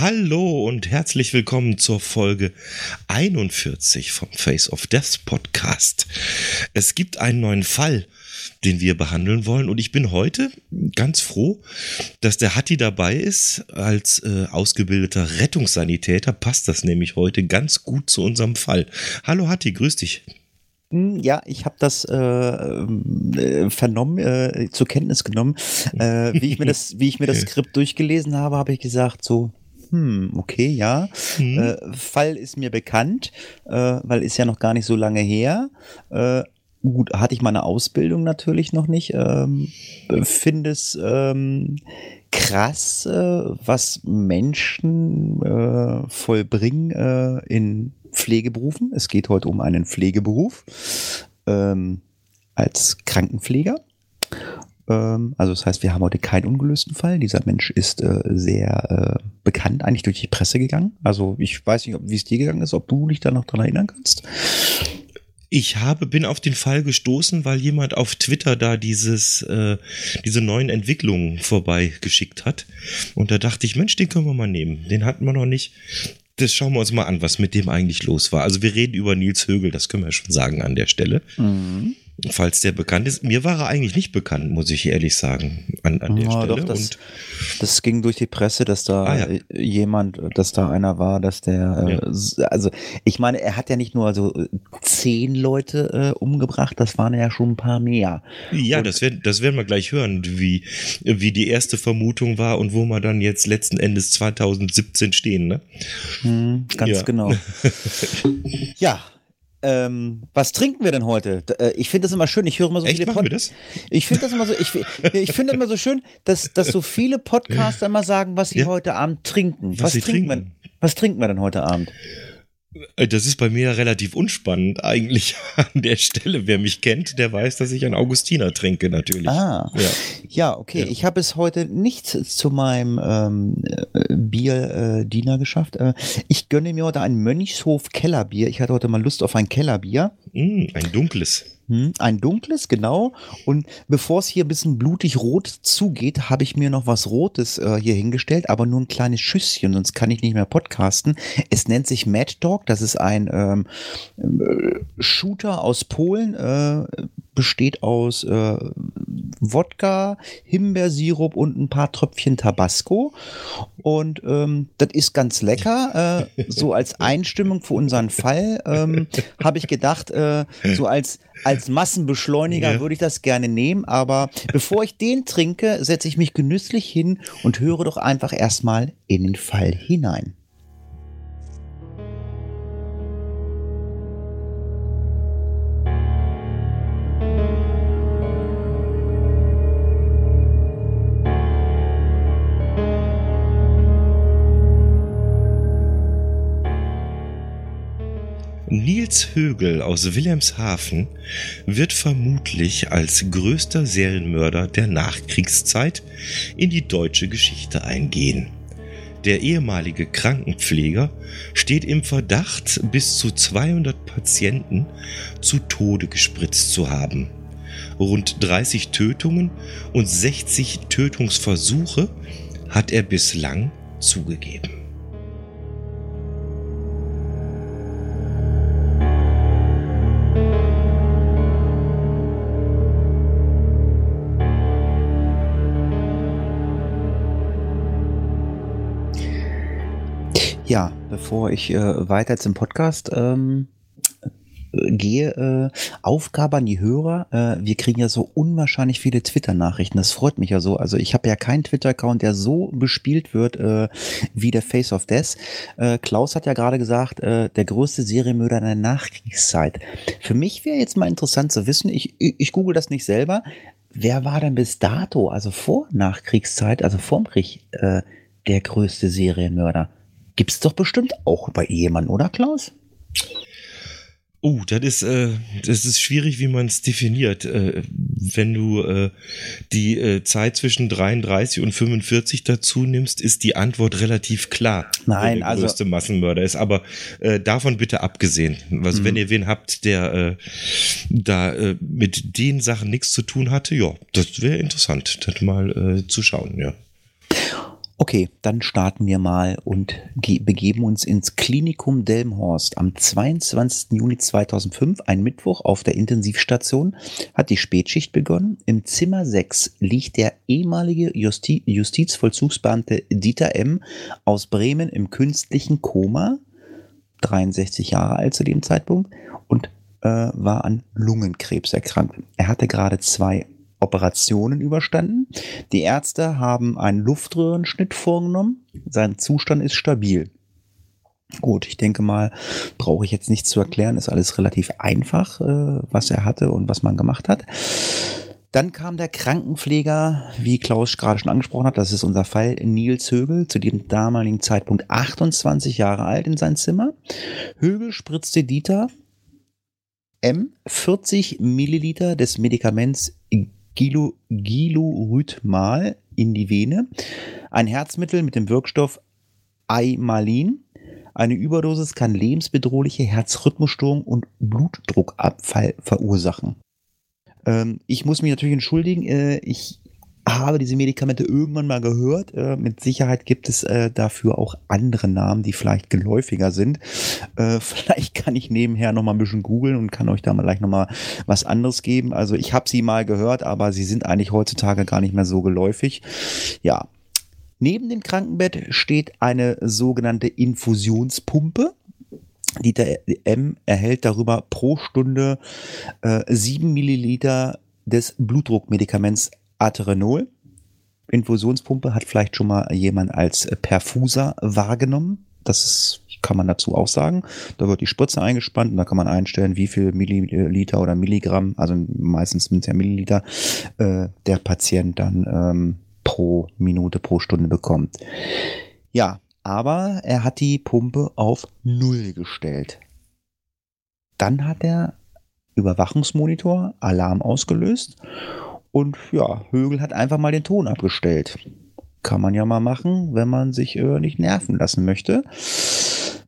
Hallo und herzlich willkommen zur Folge 41 vom Face of Death Podcast. Es gibt einen neuen Fall, den wir behandeln wollen und ich bin heute ganz froh, dass der Hatti dabei ist. Als äh, ausgebildeter Rettungssanitäter passt das nämlich heute ganz gut zu unserem Fall. Hallo Hatti, grüß dich. Hm, Ja, ich habe das äh, äh, vernommen, äh, zur Kenntnis genommen. Äh, wie, ich mir das, wie ich mir das Skript durchgelesen habe, habe ich gesagt, so, hm, okay, ja. Mhm. Äh, Fall ist mir bekannt, äh, weil ist ja noch gar nicht so lange her. Äh, gut, hatte ich meine Ausbildung natürlich noch nicht. Ähm, Finde es ähm, krass, äh, was Menschen äh, vollbringen äh, in Pflegeberufen. Es geht heute um einen Pflegeberuf ähm, als Krankenpfleger. Ähm, also das heißt, wir haben heute keinen ungelösten Fall. Dieser Mensch ist äh, sehr äh, bekannt, eigentlich durch die Presse gegangen. Also ich weiß nicht, wie es dir gegangen ist, ob du dich da noch dran erinnern kannst. Ich habe, bin auf den Fall gestoßen, weil jemand auf Twitter da dieses, äh, diese neuen Entwicklungen vorbeigeschickt hat. Und da dachte ich, Mensch, den können wir mal nehmen. Den hatten wir noch nicht. Das schauen wir uns mal an, was mit dem eigentlich los war. Also wir reden über Nils Högel, das können wir schon sagen an der Stelle. Falls der bekannt ist. Mir war er eigentlich nicht bekannt, muss ich ehrlich sagen, an, an der Ja, Stelle. doch, das, Und das ging durch die Presse, dass da Ah, ja. jemand, dass da einer war, dass der, äh, Ja. also ich meine, er hat ja nicht nur also äh, zehn Leute äh, umgebracht, das waren ja schon ein paar mehr. ja, und- das werden, das werden wir gleich hören, wie, wie die erste Vermutung war und wo wir dann jetzt letzten Endes 2017 stehen, ne? Hm, ganz genau. ja. Ähm, was trinken wir denn heute? Äh, Ich finde das immer schön. Ich höre immer so Echt, viele machen wir Pod- das? Ich finde das immer so. Ich, ich finde immer so schön, dass, dass so viele Podcaster immer sagen, was sie Ja. heute Abend trinken. Was sie trinken trinken. Wir, was trinken wir denn heute Abend? Äh, Das ist bei mir relativ unspannend eigentlich an der Stelle. Wer mich kennt, der weiß, dass ich einen Augustiner trinke natürlich. Ah, Ja. ja, okay. Ja. Ich habe es heute nicht zu meinem ähm, äh, Bierdiener äh, Diener geschafft. Äh, ich gönne mir heute ein Mönchshof Kellerbier. Ich hatte heute mal Lust auf ein Kellerbier. Mm, ein dunkles. Hm, ein dunkles, genau. Und bevor es hier ein bisschen blutig rot zugeht, habe ich mir noch was Rotes äh, hier hingestellt, aber nur ein kleines Schüsschen, sonst kann ich nicht mehr podcasten. Es nennt sich Mad Dog. Das ist ein ähm, äh, Shooter aus Polen, äh, besteht aus äh, Wodka, Himbeersirup und ein paar Tröpfchen Tabasco. Und ähm, das ist ganz lecker. Äh, so als Einstimmung für unseren Fall ähm, habe ich gedacht, äh, so als, als Massenbeschleuniger Ja. würde ich das gerne nehmen. Aber bevor ich den trinke, setze ich mich genüsslich hin und höre doch einfach erstmal in den Fall hinein. Nils Högel aus Wilhelmshaven wird vermutlich als größter Serienmörder der Nachkriegszeit in die deutsche Geschichte eingehen. Der ehemalige Krankenpfleger steht im Verdacht, bis zu 200 Patienten zu Tode gespritzt zu haben. Rund 30 Tötungen und 60 Tötungsversuche hat er bislang zugegeben. Ja, bevor ich äh, weiter zum Podcast ähm, äh, gehe, äh, Aufgabe an die Hörer. Äh, wir kriegen ja so unwahrscheinlich viele Twitter-Nachrichten. Das freut mich ja so. Also ich habe ja keinen Twitter-Account, der so bespielt wird äh, wie der Face of Death. Äh, Klaus hat ja gerade gesagt, äh, der größte Serienmörder in der Nachkriegszeit. Für mich wäre jetzt mal interessant zu wissen, ich, ich, ich google das nicht selber, wer war denn bis dato, also vor Nachkriegszeit, also vorm Krieg, der größte Serienmörder? Gibt's doch bestimmt auch bei jemandem, oder Klaus? Oh, das ist, äh, das ist schwierig, wie man es definiert. Äh, wenn du äh, die äh, Zeit zwischen 33 und 45 dazu nimmst, ist die Antwort relativ klar. Nein, der also größte Massenmörder ist. Aber äh, davon bitte abgesehen. Also Mhm. wenn ihr wen habt, der äh, da mit den Sachen nichts zu tun hatte, ja, das wäre interessant, das mal zu schauen, ja. Okay, dann starten wir mal und ge- begeben uns ins Klinikum Delmhorst. Am 22. Juni 2005, ein Mittwoch auf der Intensivstation, hat die Spätschicht begonnen. Im Zimmer 6 liegt der ehemalige Justi Justizvollzugsbeamte Dieter M. aus Bremen im künstlichen Koma, 63 Jahre alt zu dem Zeitpunkt, und äh, war an Lungenkrebs erkrankt. Er hatte gerade zwei Operationen überstanden. Die Ärzte haben einen Luftröhrenschnitt vorgenommen. Sein Zustand ist stabil. Gut, ich denke mal, brauche ich jetzt nichts zu erklären. Ist alles relativ einfach, äh, was er hatte und was man gemacht hat. Dann kam der Krankenpfleger, wie Klaus gerade schon angesprochen hat, das ist unser Fall, Nils Högel, zu dem damaligen Zeitpunkt 28 Jahre alt in sein Zimmer. Högel spritzte Dieter M 40 Milliliter des Medikaments Gilo, Gilurhythmal in die Vene, ein Herzmittel mit dem Wirkstoff Aimalin. Eine Überdosis kann lebensbedrohliche Herzrhythmusstörung und Blutdruckabfall verursachen. Ähm, ich muss mich natürlich entschuldigen, äh, ich habe diese Medikamente irgendwann mal gehört. Äh, mit Sicherheit gibt es äh, dafür auch andere Namen, die vielleicht geläufiger sind. Äh, vielleicht kann ich nebenher noch mal ein bisschen googeln und kann euch da mal gleich noch mal was anderes geben. Also ich habe sie mal gehört, aber sie sind eigentlich heutzutage gar nicht mehr so geläufig. Ja. Neben dem Krankenbett steht eine sogenannte Infusionspumpe. Dieter M. erhält darüber pro Stunde äh, 7 Milliliter des Blutdruckmedikaments Aterenol. Infusionspumpe hat vielleicht schon mal jemand als Perfuser wahrgenommen. Das ist, kann man dazu auch sagen. Da wird die Spritze eingespannt und da kann man einstellen, wie viel Milliliter oder Milligramm, also meistens sind es ja Milliliter, äh, der Patient dann ähm, pro Minute, pro Stunde bekommt. Ja, aber er hat die Pumpe auf Null gestellt. Dann hat der Überwachungsmonitor Alarm ausgelöst und ja, Högel hat einfach mal den Ton abgestellt. Kann man ja mal machen, wenn man sich äh, nicht nerven lassen möchte.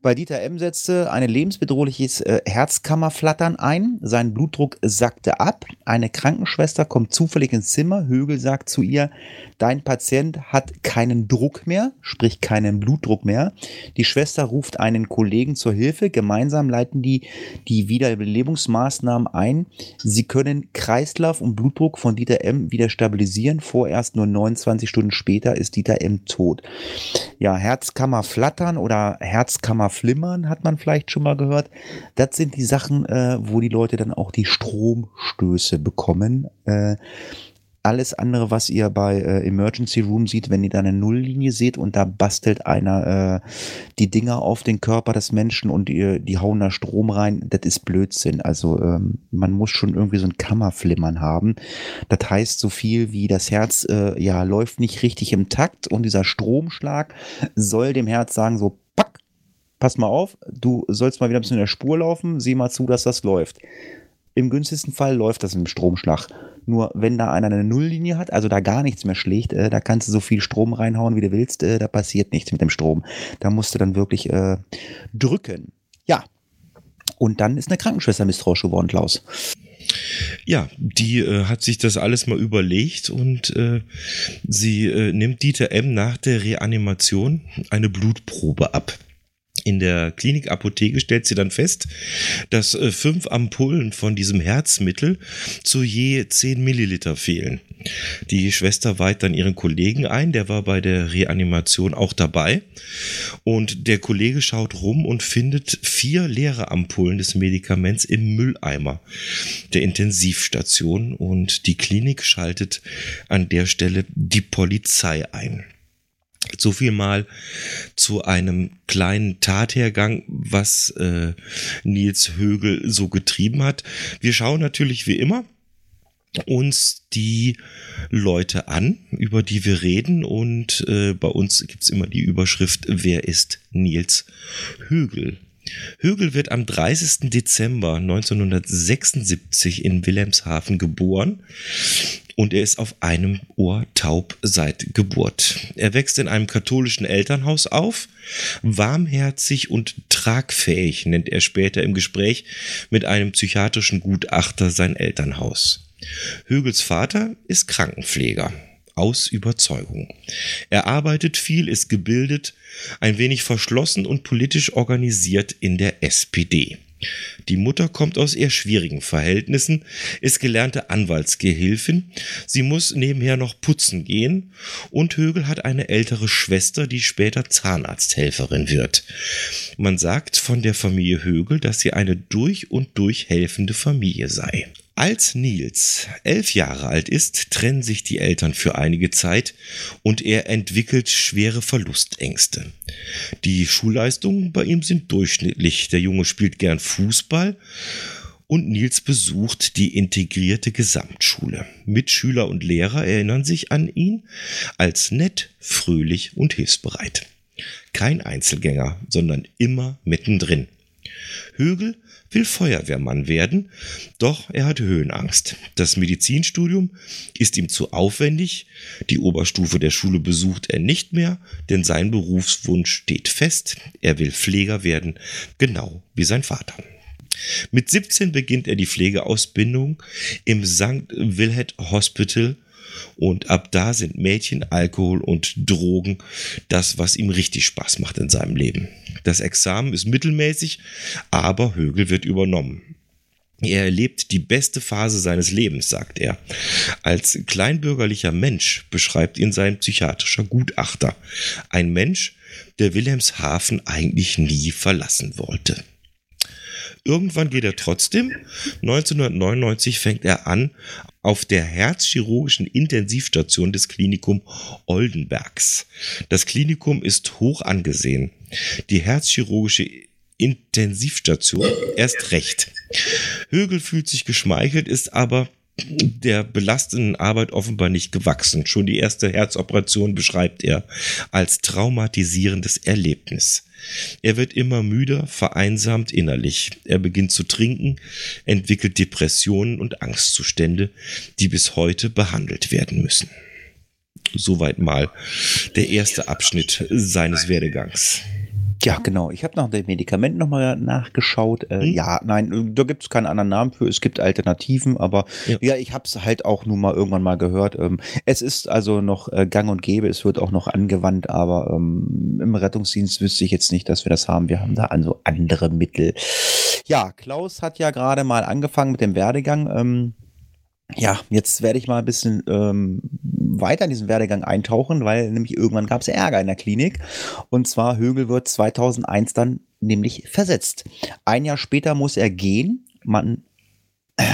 Bei Dieter M. setzte ein lebensbedrohliches äh, Herzkammerflattern ein. Sein Blutdruck sackte ab. Eine Krankenschwester kommt zufällig ins Zimmer. Högel sagt zu ihr, dein Patient hat keinen Druck mehr, sprich keinen Blutdruck mehr. Die Schwester ruft einen Kollegen zur Hilfe. Gemeinsam leiten die die Wiederbelebungsmaßnahmen ein. Sie können Kreislauf und Blutdruck von Dieter M. wieder stabilisieren. Vorerst nur 29 Stunden später ist Dieter M. tot. Ja, Herzkammer flattern oder Herzkammer flimmern hat man vielleicht schon mal gehört. Das sind die Sachen, äh, wo die Leute dann auch die Stromstöße bekommen. Äh, alles andere, was ihr bei äh, Emergency Room seht, wenn ihr da eine Nulllinie seht und da bastelt einer äh, die Dinger auf den Körper des Menschen und die, die hauen da Strom rein, das ist Blödsinn. Also ähm, man muss schon irgendwie so ein Kammerflimmern haben. Das heißt so viel wie das Herz äh, ja läuft nicht richtig im Takt und dieser Stromschlag soll dem Herz sagen so pass mal auf, du sollst mal wieder ein bisschen in der Spur laufen, sieh mal zu, dass das läuft. Im günstigsten Fall läuft das im Stromschlag. Nur wenn da einer eine Nulllinie hat, also da gar nichts mehr schlägt, äh, da kannst du so viel Strom reinhauen, wie du willst, äh, da passiert nichts mit dem Strom. Da musst du dann wirklich äh, drücken. Ja. Und dann ist eine Krankenschwester misstrauisch geworden, Klaus. Ja, die äh, hat sich das alles mal überlegt und äh, sie äh, nimmt Dieter M. nach der Reanimation eine Blutprobe ab. In der Klinikapotheke stellt sie dann fest, dass äh, fünf Ampullen von diesem Herzmittel zu je 10 Milliliter fehlen. Die Schwester weiht dann ihren Kollegen ein, der war bei der Reanimation auch dabei. Und der Kollege schaut rum und findet vier leere Ampullen des Medikaments im Mülleimer der Intensivstation. Und die Klinik schaltet an der Stelle die Polizei ein. So viel mal zu einem kleinen Tathergang, was äh, Nils Högel so getrieben hat. Wir schauen natürlich wie immer uns die Leute an, über die wir reden. Und äh, bei uns gibt's immer die Überschrift, wer ist Nils Hügel? Hügel wird am 30. Dezember 1976 in Wilhelmshaven geboren und er ist auf einem Ohr taub seit Geburt. Er wächst in einem katholischen Elternhaus auf. Warmherzig und tragfähig nennt er später im Gespräch mit einem psychiatrischen Gutachter sein Elternhaus. Högels Vater ist Krankenpfleger aus Überzeugung. Er arbeitet viel, ist gebildet, ein wenig verschlossen und politisch organisiert in der SPD. Die Mutter kommt aus eher schwierigen Verhältnissen, ist gelernte Anwaltsgehilfin, sie muss nebenher noch putzen gehen und Högel hat eine ältere Schwester, die später Zahnarzthelferin wird. Man sagt von der Familie Högel, dass sie eine durch und durch helfende Familie sei. Als Nils elf Jahre alt ist, trennen sich die Eltern für einige Zeit und er entwickelt schwere Verlustängste. Die Schulleistungen bei ihm sind durchschnittlich. Der Junge spielt gern Fußball und Nils besucht die integrierte Gesamtschule. Mitschüler und Lehrer erinnern sich an ihn als nett, fröhlich und hilfsbereit. Kein Einzelgänger, sondern immer mittendrin. Högel will Feuerwehrmann werden, doch er hat Höhenangst. Das Medizinstudium ist ihm zu aufwendig, die Oberstufe der Schule besucht er nicht mehr, denn sein Berufswunsch steht fest, er will Pfleger werden, genau wie sein Vater. Mit 17 beginnt er die Pflegeausbildung im St. Wilhelm Hospital und ab da sind Mädchen, Alkohol und Drogen das, was ihm richtig Spaß macht in seinem Leben. Das Examen ist mittelmäßig, aber Högel wird übernommen. Er erlebt die beste Phase seines Lebens, sagt er. Als kleinbürgerlicher Mensch beschreibt ihn sein psychiatrischer Gutachter. Ein Mensch, der Wilhelmshaven eigentlich nie verlassen wollte. Irgendwann geht er trotzdem. 1999 fängt er an, auf der herzchirurgischen Intensivstation des Klinikum Oldenbergs. Das Klinikum ist hoch angesehen. Die herzchirurgische Intensivstation erst recht. Högel fühlt sich geschmeichelt, ist aber der belastenden Arbeit offenbar nicht gewachsen. Schon die erste Herzoperation beschreibt er als traumatisierendes Erlebnis. Er wird immer müder, vereinsamt innerlich. Er beginnt zu trinken, entwickelt Depressionen und Angstzustände, die bis heute behandelt werden müssen. Soweit mal der erste Abschnitt seines Werdegangs. Ja, genau. Ich habe nach dem Medikament nochmal nachgeschaut. Äh, hm? Ja, nein, da gibt es keinen anderen Namen für. Es gibt Alternativen, aber ja, ja ich habe es halt auch nur mal irgendwann mal gehört. Ähm, es ist also noch äh, gang und gäbe. Es wird auch noch angewandt, aber ähm, im Rettungsdienst wüsste ich jetzt nicht, dass wir das haben. Wir haben da also andere Mittel. Ja, Klaus hat ja gerade mal angefangen mit dem Werdegang. Ähm, ja, jetzt werde ich mal ein bisschen ähm, weiter in diesen Werdegang eintauchen, weil nämlich irgendwann gab es Ärger in der Klinik. Und zwar Högel wird 2001 dann nämlich versetzt. Ein Jahr später muss er gehen. Man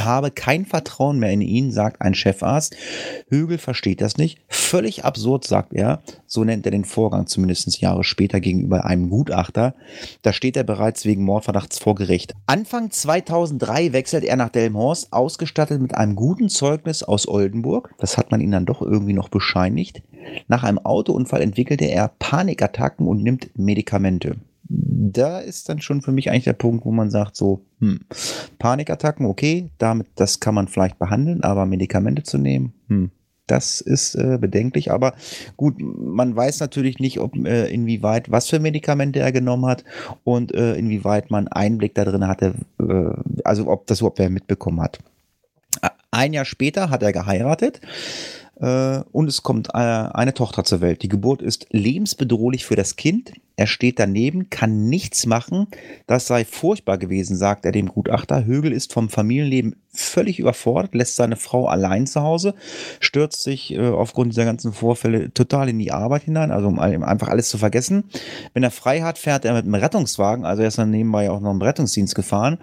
habe kein Vertrauen mehr in ihn, sagt ein Chefarzt. Högel versteht das nicht. Völlig absurd, sagt er. So nennt er den Vorgang zumindest Jahre später gegenüber einem Gutachter. Da steht er bereits wegen Mordverdachts vor Gericht. Anfang 2003 wechselt er nach Delmhorst, ausgestattet mit einem guten Zeugnis aus Oldenburg. Das hat man ihm dann doch irgendwie noch bescheinigt. Nach einem Autounfall entwickelte er Panikattacken und nimmt Medikamente da ist dann schon für mich eigentlich der Punkt, wo man sagt, so, hm, Panikattacken, okay, damit, das kann man vielleicht behandeln, aber Medikamente zu nehmen, hm, das ist äh, bedenklich, aber gut, man weiß natürlich nicht, ob äh, inwieweit, was für Medikamente er genommen hat und äh, inwieweit man Einblick da drin hatte, äh, also ob das überhaupt wer mitbekommen hat. Ein Jahr später hat er geheiratet und es kommt äh, eine Tochter zur Welt. Die Geburt ist lebensbedrohlich für das Kind. Er steht daneben, kann nichts machen. Das sei furchtbar gewesen, sagt er dem Gutachter. Högel ist vom Familienleben völlig überfordert, lässt seine Frau allein zu Hause, stürzt sich äh, aufgrund dieser ganzen Vorfälle total in die Arbeit hinein, also um einfach alles zu vergessen. Wenn er frei hat, fährt er mit einem Rettungswagen, also er ist dann nebenbei auch noch im Rettungsdienst gefahren.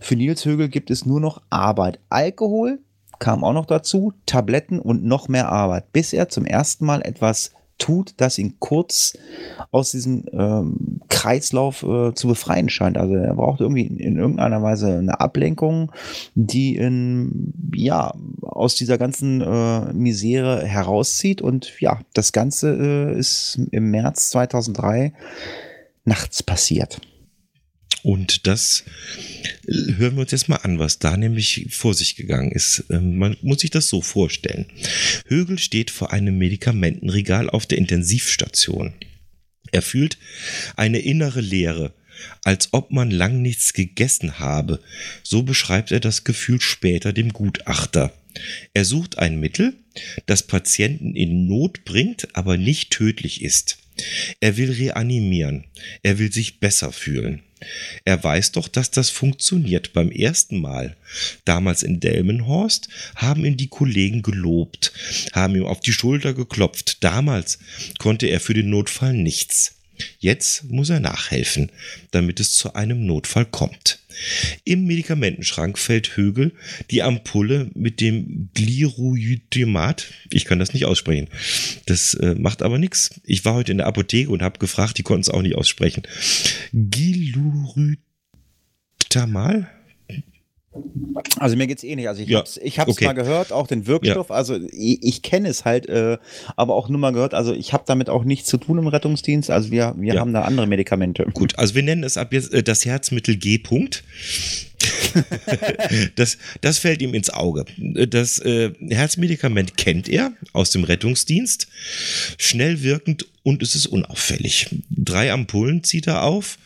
Für Nils Högel gibt es nur noch Arbeit. Alkohol, kam auch noch dazu, Tabletten und noch mehr Arbeit, bis er zum ersten Mal etwas tut, das ihn kurz aus diesem ähm, Kreislauf äh, zu befreien scheint. Also er braucht irgendwie in, in, irgendeiner Weise eine Ablenkung, die in, ja, aus dieser ganzen äh, Misere herauszieht. Und ja, das Ganze äh, ist im März 2003 nachts passiert. Und das äh, hören wir uns jetzt mal an, was da nämlich vor sich gegangen ist. Ähm, man muss sich das so vorstellen. Högel steht vor einem Medikamentenregal auf der Intensivstation. Er fühlt eine innere Leere, als ob man lang nichts gegessen habe. So beschreibt er das Gefühl später dem Gutachter. Er sucht ein Mittel, das Patienten in Not bringt, aber nicht tödlich ist. Er will reanimieren. Er will sich besser fühlen. Er weiß doch, dass das funktioniert beim ersten Mal. Damals in Delmenhorst haben ihn die Kollegen gelobt, haben ihm auf die Schulter geklopft. Damals konnte er für den Notfall nichts. Jetzt muss er nachhelfen, damit es zu einem Notfall kommt. Im Medikamentenschrank fällt Högel die Ampulle mit dem Gliruidemat. Ich kann das nicht aussprechen. Das äh, macht aber nichts. Ich war heute in der Apotheke und habe gefragt, die konnten es auch nicht aussprechen. Giluritamal? Also mir geht's eh nicht. Also ich ja. hab's, ich hab's okay. mal gehört, auch den Wirkstoff. Ja. Also ich, ich kenne es halt, äh, aber auch nur mal gehört. Also ich habe damit auch nichts zu tun im Rettungsdienst. Also wir, wir ja. haben da andere Medikamente. Gut, also wir nennen es ab jetzt äh, das Herzmittel G. -Punkt. das, das fällt ihm ins Auge. Das äh, Herzmedikament kennt er aus dem Rettungsdienst. Schnell wirkend und es ist unauffällig. Drei Ampullen zieht er auf,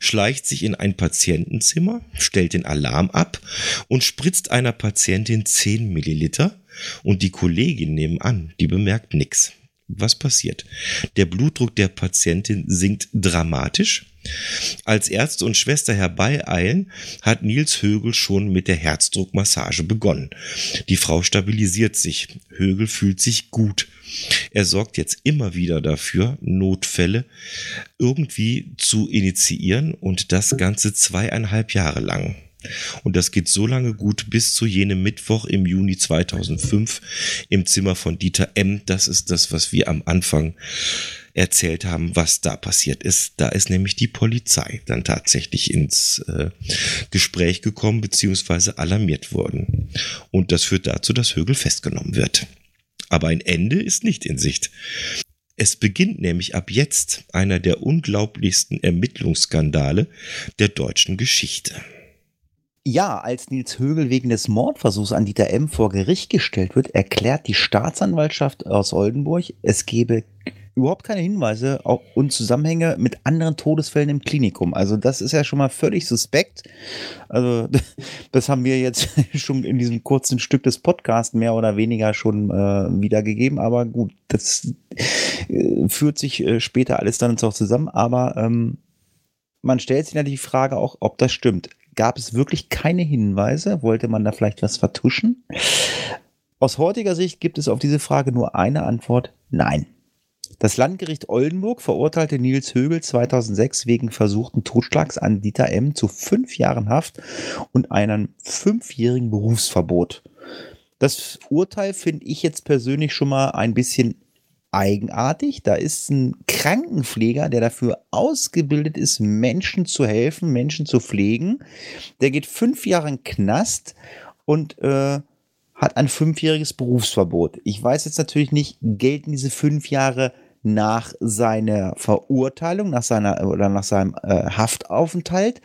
schleicht sich in ein Patientenzimmer, stellt den Alarm ab und spritzt einer Patientin 10 Milliliter und die Kollegin nebenan, die bemerkt nichts. Was passiert? Der Blutdruck der Patientin sinkt dramatisch. Als Ärzte und Schwester herbeieilen, hat Nils Högel schon mit der Herzdruckmassage begonnen. Die Frau stabilisiert sich. Högel fühlt sich gut. Er sorgt jetzt immer wieder dafür, Notfälle irgendwie zu initiieren und das Ganze zweieinhalb Jahre lang. Und das geht so lange gut bis zu jenem Mittwoch im Juni 2005 im Zimmer von Dieter M. Das ist das, was wir am Anfang erzählt haben, was da passiert ist. Da ist nämlich die Polizei dann tatsächlich ins äh, Gespräch gekommen beziehungsweise alarmiert worden. Und das führt dazu, dass Högel festgenommen wird. Aber ein Ende ist nicht in Sicht. Es beginnt nämlich ab jetzt einer der unglaublichsten Ermittlungsskandale der deutschen Geschichte. Ja, als Nils Högel wegen des Mordversuchs an Dieter M. vor Gericht gestellt wird, erklärt die Staatsanwaltschaft aus Oldenburg, es gebe überhaupt keine Hinweise und Zusammenhänge mit anderen Todesfällen im Klinikum. Also das ist ja schon mal völlig suspekt. Also das haben wir jetzt schon in diesem kurzen Stück des Podcasts mehr oder weniger schon äh, wiedergegeben. Aber gut, das äh, führt sich äh, später alles dann auch zusammen. Aber ähm, man stellt sich natürlich die Frage auch, ob das stimmt. Gab es wirklich keine Hinweise? Wollte man da vielleicht was vertuschen? Aus heutiger Sicht gibt es auf diese Frage nur eine Antwort: Nein. Das Landgericht Oldenburg verurteilte Nils Högel 2006 wegen versuchten Totschlags an Dieter M. zu fünf Jahren Haft und einem fünfjährigen Berufsverbot. Das Urteil finde ich jetzt persönlich schon mal ein bisschen eigenartig. Da ist ein Krankenpfleger, der dafür ausgebildet ist, Menschen zu helfen, Menschen zu pflegen. Der geht fünf Jahre in Knast und äh, hat ein fünfjähriges Berufsverbot. Ich weiß jetzt natürlich nicht, gelten diese fünf Jahre nach seiner Verurteilung, nach seiner oder nach seinem äh, Haftaufenthalt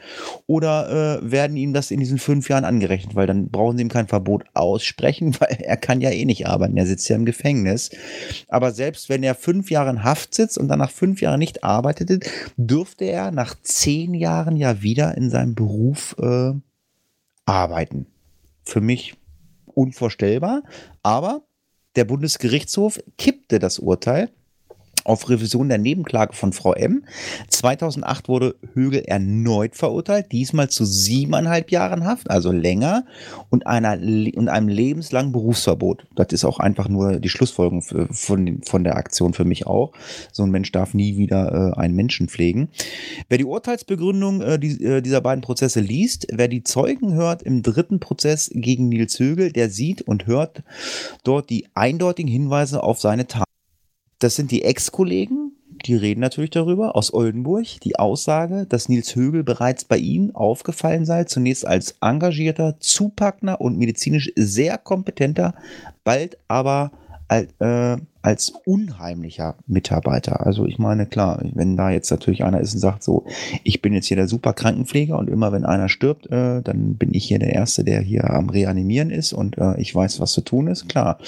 oder äh, werden ihm das in diesen fünf Jahren angerechnet, weil dann brauchen sie ihm kein Verbot aussprechen, weil er kann ja eh nicht arbeiten, er sitzt ja im Gefängnis. Aber selbst wenn er fünf Jahre in Haft sitzt und dann nach fünf Jahren nicht arbeitete, dürfte er nach zehn Jahren ja wieder in seinem Beruf äh, arbeiten. Für mich unvorstellbar, aber der Bundesgerichtshof kippte das Urteil auf Revision der Nebenklage von Frau M. 2008 wurde Högel erneut verurteilt, diesmal zu siebeneinhalb Jahren Haft, also länger, und, einer, und einem lebenslangen Berufsverbot. Das ist auch einfach nur die Schlussfolgerung von, von der Aktion für mich auch. So ein Mensch darf nie wieder äh, einen Menschen pflegen. Wer die Urteilsbegründung äh, die, äh, dieser beiden Prozesse liest, wer die Zeugen hört im dritten Prozess gegen Nils Högel, der sieht und hört dort die eindeutigen Hinweise auf seine Tat. Das sind die Ex-Kollegen, die reden natürlich darüber, aus Oldenburg, die Aussage, dass Nils Högel bereits bei ihnen aufgefallen sei, zunächst als engagierter, zupackender und medizinisch sehr kompetenter, bald aber als, äh, als unheimlicher Mitarbeiter. Also ich meine, klar, wenn da jetzt natürlich einer ist und sagt so, ich bin jetzt hier der super Krankenpfleger und immer wenn einer stirbt, äh, dann bin ich hier der Erste, der hier am Reanimieren ist und äh, ich weiß, was zu tun ist. Klar,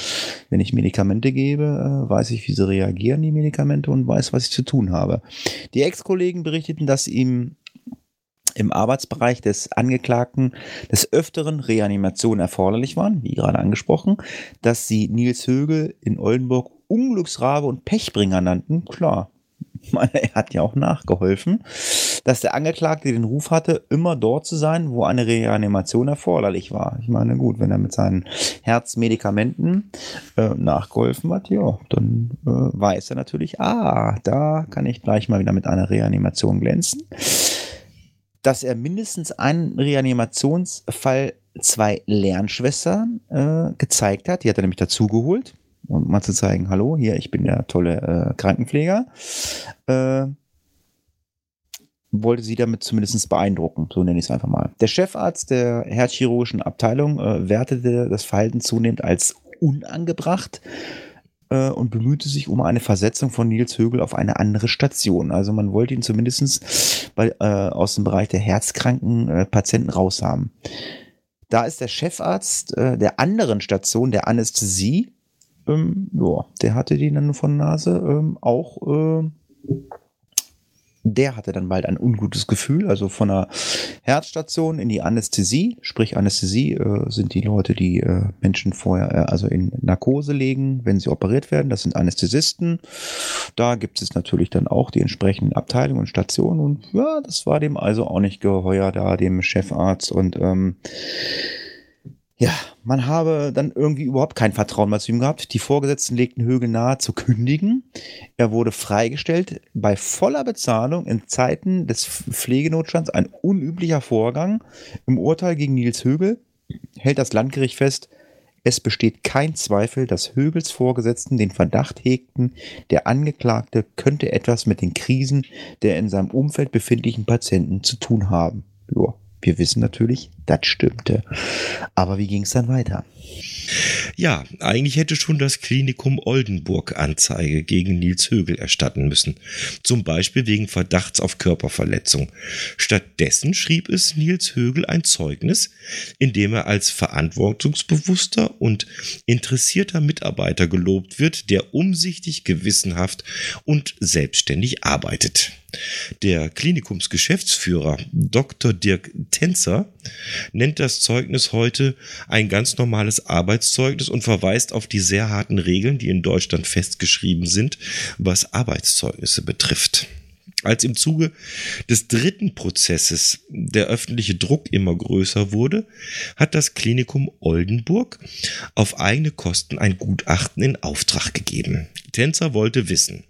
wenn ich Medikamente gebe, äh, weiß ich, wie sie reagieren, die Medikamente und weiß, was ich zu tun habe. Die Ex-Kollegen berichteten, dass ihm im Arbeitsbereich des Angeklagten des Öfteren Reanimationen erforderlich waren, wie gerade angesprochen, dass sie Nils Högel in Oldenburg Unglücksrabe und Pechbringer nannten, klar. Er hat ja auch nachgeholfen, dass der Angeklagte den Ruf hatte, immer dort zu sein, wo eine Reanimation erforderlich war. Ich meine, gut, wenn er mit seinen Herzmedikamenten äh, nachgeholfen hat, ja, dann äh, weiß er natürlich, ah, da kann ich gleich mal wieder mit einer Reanimation glänzen dass er mindestens einen Reanimationsfall zwei Lernschwestern äh, gezeigt hat. Die hat er nämlich dazugeholt, um mal zu zeigen, hallo, hier, ich bin der tolle äh, Krankenpfleger. Äh, wollte sie damit zumindest beeindrucken, so nenne ich es einfach mal. Der Chefarzt der herzchirurgischen Abteilung äh, wertete das Verhalten zunehmend als unangebracht äh, und bemühte sich um eine Versetzung von Nils Högel auf eine andere Station. Also man wollte ihn zumindest bei, äh, aus dem Bereich der herzkranken äh, Patienten raushaben. Da ist der Chefarzt äh, der anderen Station, der Anästhesie, ähm, ja, der hatte die dann von Nase ähm, auch äh, der hatte dann bald ein ungutes Gefühl, also von der Herzstation in die Anästhesie. Sprich, Anästhesie äh, sind die Leute, die äh, Menschen vorher, äh, also in Narkose legen, wenn sie operiert werden. Das sind Anästhesisten. Da gibt es natürlich dann auch die entsprechenden Abteilungen und Stationen. Und ja, das war dem also auch nicht geheuer, da dem Chefarzt. Und ähm, ja, man habe dann irgendwie überhaupt kein Vertrauen mehr zu ihm gehabt. Die Vorgesetzten legten Högel nahe zu kündigen. Er wurde freigestellt bei voller Bezahlung in Zeiten des Pflegenotstands. Ein unüblicher Vorgang. Im Urteil gegen Nils Högel hält das Landgericht fest, es besteht kein Zweifel, dass Högels Vorgesetzten den Verdacht hegten, der Angeklagte könnte etwas mit den Krisen der in seinem Umfeld befindlichen Patienten zu tun haben. Joa. Wir wissen natürlich, das stimmte. Aber wie ging es dann weiter? Ja, eigentlich hätte schon das Klinikum Oldenburg Anzeige gegen Nils Högel erstatten müssen. Zum Beispiel wegen Verdachts auf Körperverletzung. Stattdessen schrieb es Nils Högel ein Zeugnis, in dem er als verantwortungsbewusster und interessierter Mitarbeiter gelobt wird, der umsichtig, gewissenhaft und selbstständig arbeitet. Der Klinikumsgeschäftsführer Dr. Dirk Tänzer nennt das Zeugnis heute ein ganz normales Arbeitszeugnis und verweist auf die sehr harten Regeln, die in Deutschland festgeschrieben sind, was Arbeitszeugnisse betrifft. Als im Zuge des dritten Prozesses der öffentliche Druck immer größer wurde, hat das Klinikum Oldenburg auf eigene Kosten ein Gutachten in Auftrag gegeben. Tänzer wollte wissen,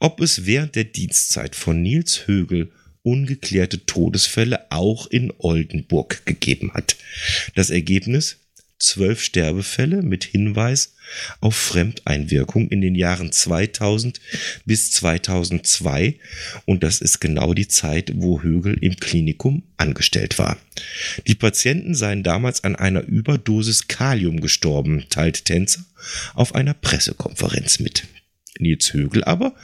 ob es während der Dienstzeit von Nils Högel ungeklärte Todesfälle auch in Oldenburg gegeben hat. Das Ergebnis zwölf Sterbefälle mit Hinweis auf Fremdeinwirkung in den Jahren 2000 bis 2002 und das ist genau die Zeit, wo Högel im Klinikum angestellt war. Die Patienten seien damals an einer Überdosis Kalium gestorben, teilt Tänzer auf einer Pressekonferenz mit. Nils Högel aber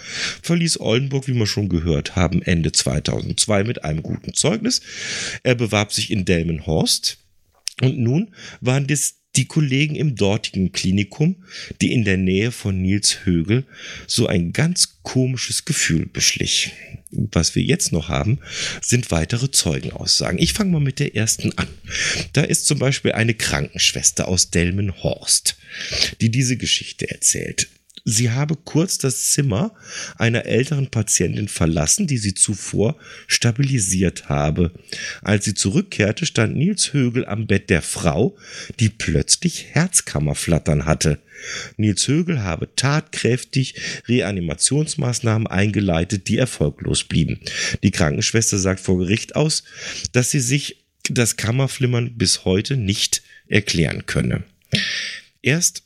verließ Oldenburg, wie wir schon gehört haben, Ende 2002 mit einem guten Zeugnis. Er bewarb sich in Delmenhorst, und nun waren das die Kollegen im dortigen Klinikum, die in der Nähe von Nils Högel so ein ganz komisches Gefühl beschlich. Was wir jetzt noch haben, sind weitere Zeugenaussagen. Ich fange mal mit der ersten an. Da ist zum Beispiel eine Krankenschwester aus Delmenhorst, die diese Geschichte erzählt. Sie habe kurz das Zimmer einer älteren Patientin verlassen, die sie zuvor stabilisiert habe. Als sie zurückkehrte, stand Nils Högel am Bett der Frau, die plötzlich Herzkammerflattern hatte. Nils Högel habe tatkräftig Reanimationsmaßnahmen eingeleitet, die erfolglos blieben. Die Krankenschwester sagt vor Gericht aus, dass sie sich das Kammerflimmern bis heute nicht erklären könne. Erst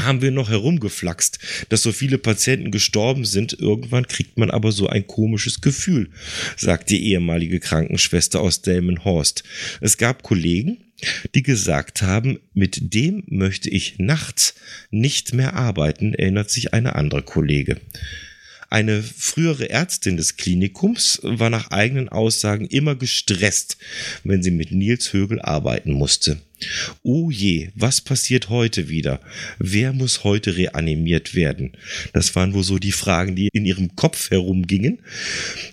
haben wir noch herumgeflaxt, dass so viele Patienten gestorben sind. Irgendwann kriegt man aber so ein komisches Gefühl, sagt die ehemalige Krankenschwester aus Delmenhorst. Es gab Kollegen, die gesagt haben, mit dem möchte ich nachts nicht mehr arbeiten, erinnert sich eine andere Kollege. Eine frühere Ärztin des Klinikums war nach eigenen Aussagen immer gestresst, wenn sie mit Nils Högel arbeiten musste. Oh je, was passiert heute wieder? Wer muss heute reanimiert werden? Das waren wohl so die Fragen, die in ihrem Kopf herumgingen.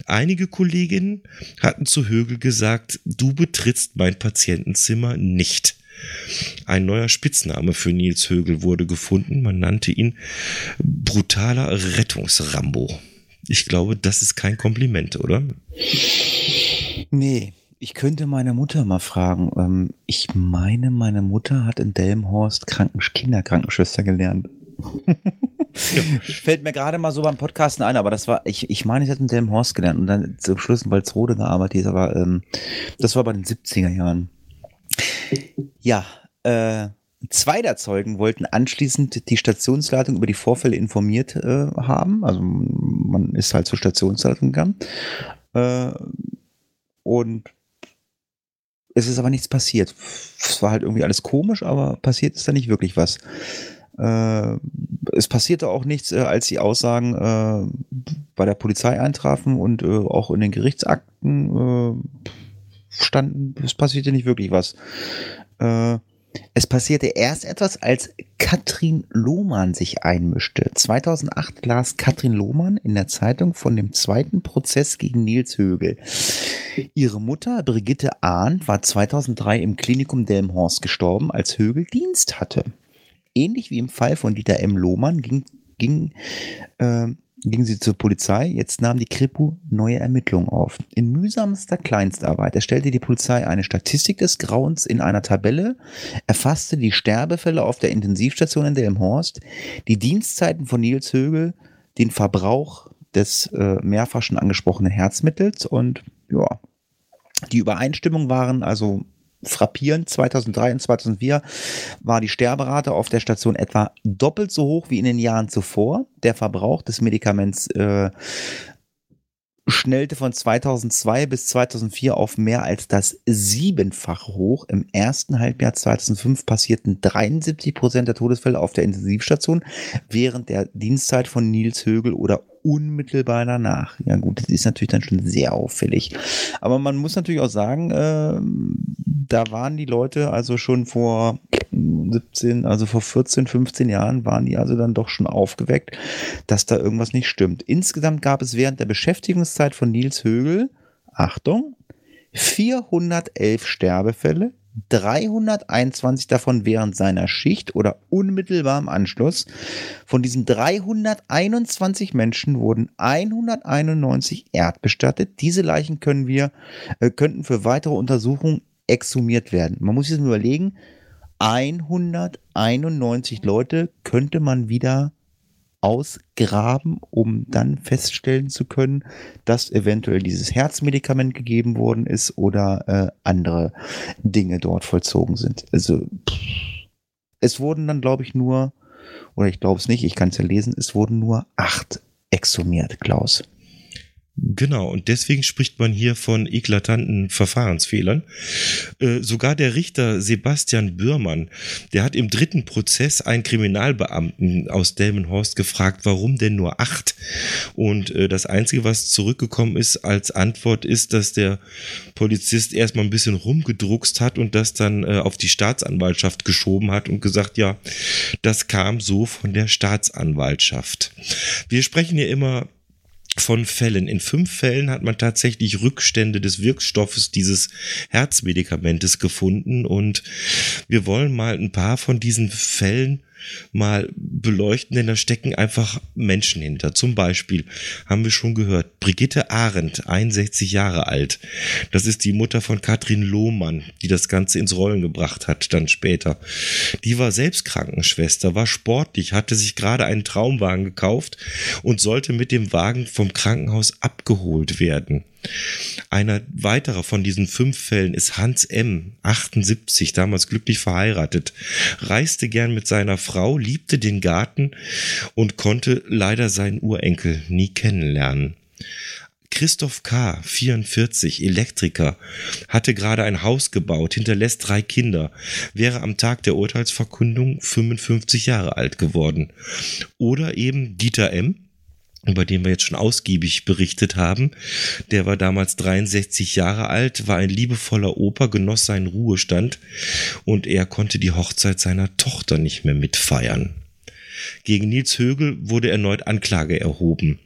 Einige Kolleginnen hatten zu Högel gesagt, du betrittst mein Patientenzimmer nicht. Ein neuer Spitzname für Nils Högel wurde gefunden. Man nannte ihn brutaler Rettungsrambo. Ich glaube, das ist kein Kompliment, oder? Nee, ich könnte meine Mutter mal fragen. Ähm, ich meine, meine Mutter hat in Delmhorst Kranken Kinderkrankenschwester gelernt. ja. Fällt mir gerade mal so beim Podcasten ein, aber das war, ich, ich meine, ich hatte in Delmhorst gelernt und dann zum Schluss in Walsrode gearbeitet, aber ähm, das war bei den 70er Jahren. Ja, äh, zwei der Zeugen wollten anschließend die Stationsleitung über die Vorfälle informiert äh, haben. Also man ist halt zur Stationsleitung gegangen. Äh, und es ist aber nichts passiert. Es war halt irgendwie alles komisch, aber passiert ist da nicht wirklich was. Äh, es passierte auch nichts, äh, als die Aussagen äh, bei der Polizei eintrafen und äh, auch in den Gerichtsakten standen. Es passierte nicht wirklich was. Äh, es passierte erst etwas, als Katrin Lohmann sich einmischte. 2008 las Katrin Lohmann in der Zeitung von dem zweiten Prozess gegen Nils Högel. Ihre Mutter, Brigitte Ahn, war 2003 im Klinikum Delmhorst gestorben, als Högel Dienst hatte. Ähnlich wie im Fall von Dieter M. Lohmann ging, ging äh, gingen sie zur Polizei. Jetzt nahm die Kripo neue Ermittlungen auf. In mühsamster Kleinstarbeit erstellte die Polizei eine Statistik des Grauens in einer Tabelle, erfasste die Sterbefälle auf der Intensivstation in Delmhorst, die Dienstzeiten von Nils Högel, den Verbrauch des äh, mehrfach schon angesprochenen Herzmittels und ja, die Übereinstimmung waren also frappierend. 2003 und 2004 war die Sterberate auf der Station etwa doppelt so hoch wie in den Jahren zuvor. Der Verbrauch des Medikaments äh, schnellte von 2002 bis 2004 auf mehr als das siebenfache hoch. Im ersten Halbjahr 2005 passierten 73 Prozent der Todesfälle auf der Intensivstation während der Dienstzeit von Nils Högel oder unmittelbar danach. Ja gut, das ist natürlich dann schon sehr auffällig. Aber man muss natürlich auch sagen, äh, da waren die Leute also schon vor 17, also vor 14, 15 Jahren waren die also dann doch schon aufgeweckt, dass da irgendwas nicht stimmt. Insgesamt gab es während der Beschäftigungszeit von Nils Högel, Achtung, 411 Sterbefälle, 321 davon während seiner Schicht oder unmittelbar im Anschluss. Von diesen 321 Menschen wurden 191 erdbestattet. Diese Leichen können wir, äh, könnten für weitere Untersuchungen exhumiert werden. Man muss sich überlegen, 191 Leute könnte man wieder ausgraben, um dann feststellen zu können, dass eventuell dieses Herzmedikament gegeben worden ist oder äh, andere Dinge dort vollzogen sind. Also es wurden dann, glaube ich, nur, oder ich glaube es nicht, ich kann es ja lesen, es wurden nur acht exhumiert, Klaus. Genau, und deswegen spricht man hier von eklatanten Verfahrensfehlern. Äh, sogar der Richter Sebastian Bürmann, der hat im dritten Prozess einen Kriminalbeamten aus Delmenhorst gefragt, warum denn nur acht? Und äh, das Einzige, was zurückgekommen ist als Antwort, ist, dass der Polizist erstmal ein bisschen rumgedruckst hat und das dann äh, auf die Staatsanwaltschaft geschoben hat und gesagt, ja, das kam so von der Staatsanwaltschaft. Wir sprechen hier immer von Fällen. In fünf Fällen hat man tatsächlich Rückstände des Wirkstoffes dieses Herzmedikamentes gefunden und wir wollen mal ein paar von diesen Fällen mal beleuchten, denn da stecken einfach Menschen hinter. Zum Beispiel haben wir schon gehört, Brigitte Arendt, 61 Jahre alt. Das ist die Mutter von Katrin Lohmann, die das Ganze ins Rollen gebracht hat, dann später. Die war selbst Krankenschwester, war sportlich, hatte sich gerade einen Traumwagen gekauft und sollte mit dem Wagen vom Krankenhaus abgeholt werden. Einer weiterer von diesen fünf Fällen ist Hans M., 78, damals glücklich verheiratet, reiste gern mit seiner Frau liebte den Garten und konnte leider seinen Urenkel nie kennenlernen. Christoph K., 44, Elektriker, hatte gerade ein Haus gebaut, hinterlässt drei Kinder, wäre am Tag der Urteilsverkündung 55 Jahre alt geworden. Oder eben Dieter M., über den wir jetzt schon ausgiebig berichtet haben. Der war damals 63 Jahre alt, war ein liebevoller Opa, genoss seinen Ruhestand und er konnte die Hochzeit seiner Tochter nicht mehr mitfeiern. Gegen Nils Högel wurde erneut Anklage erhoben.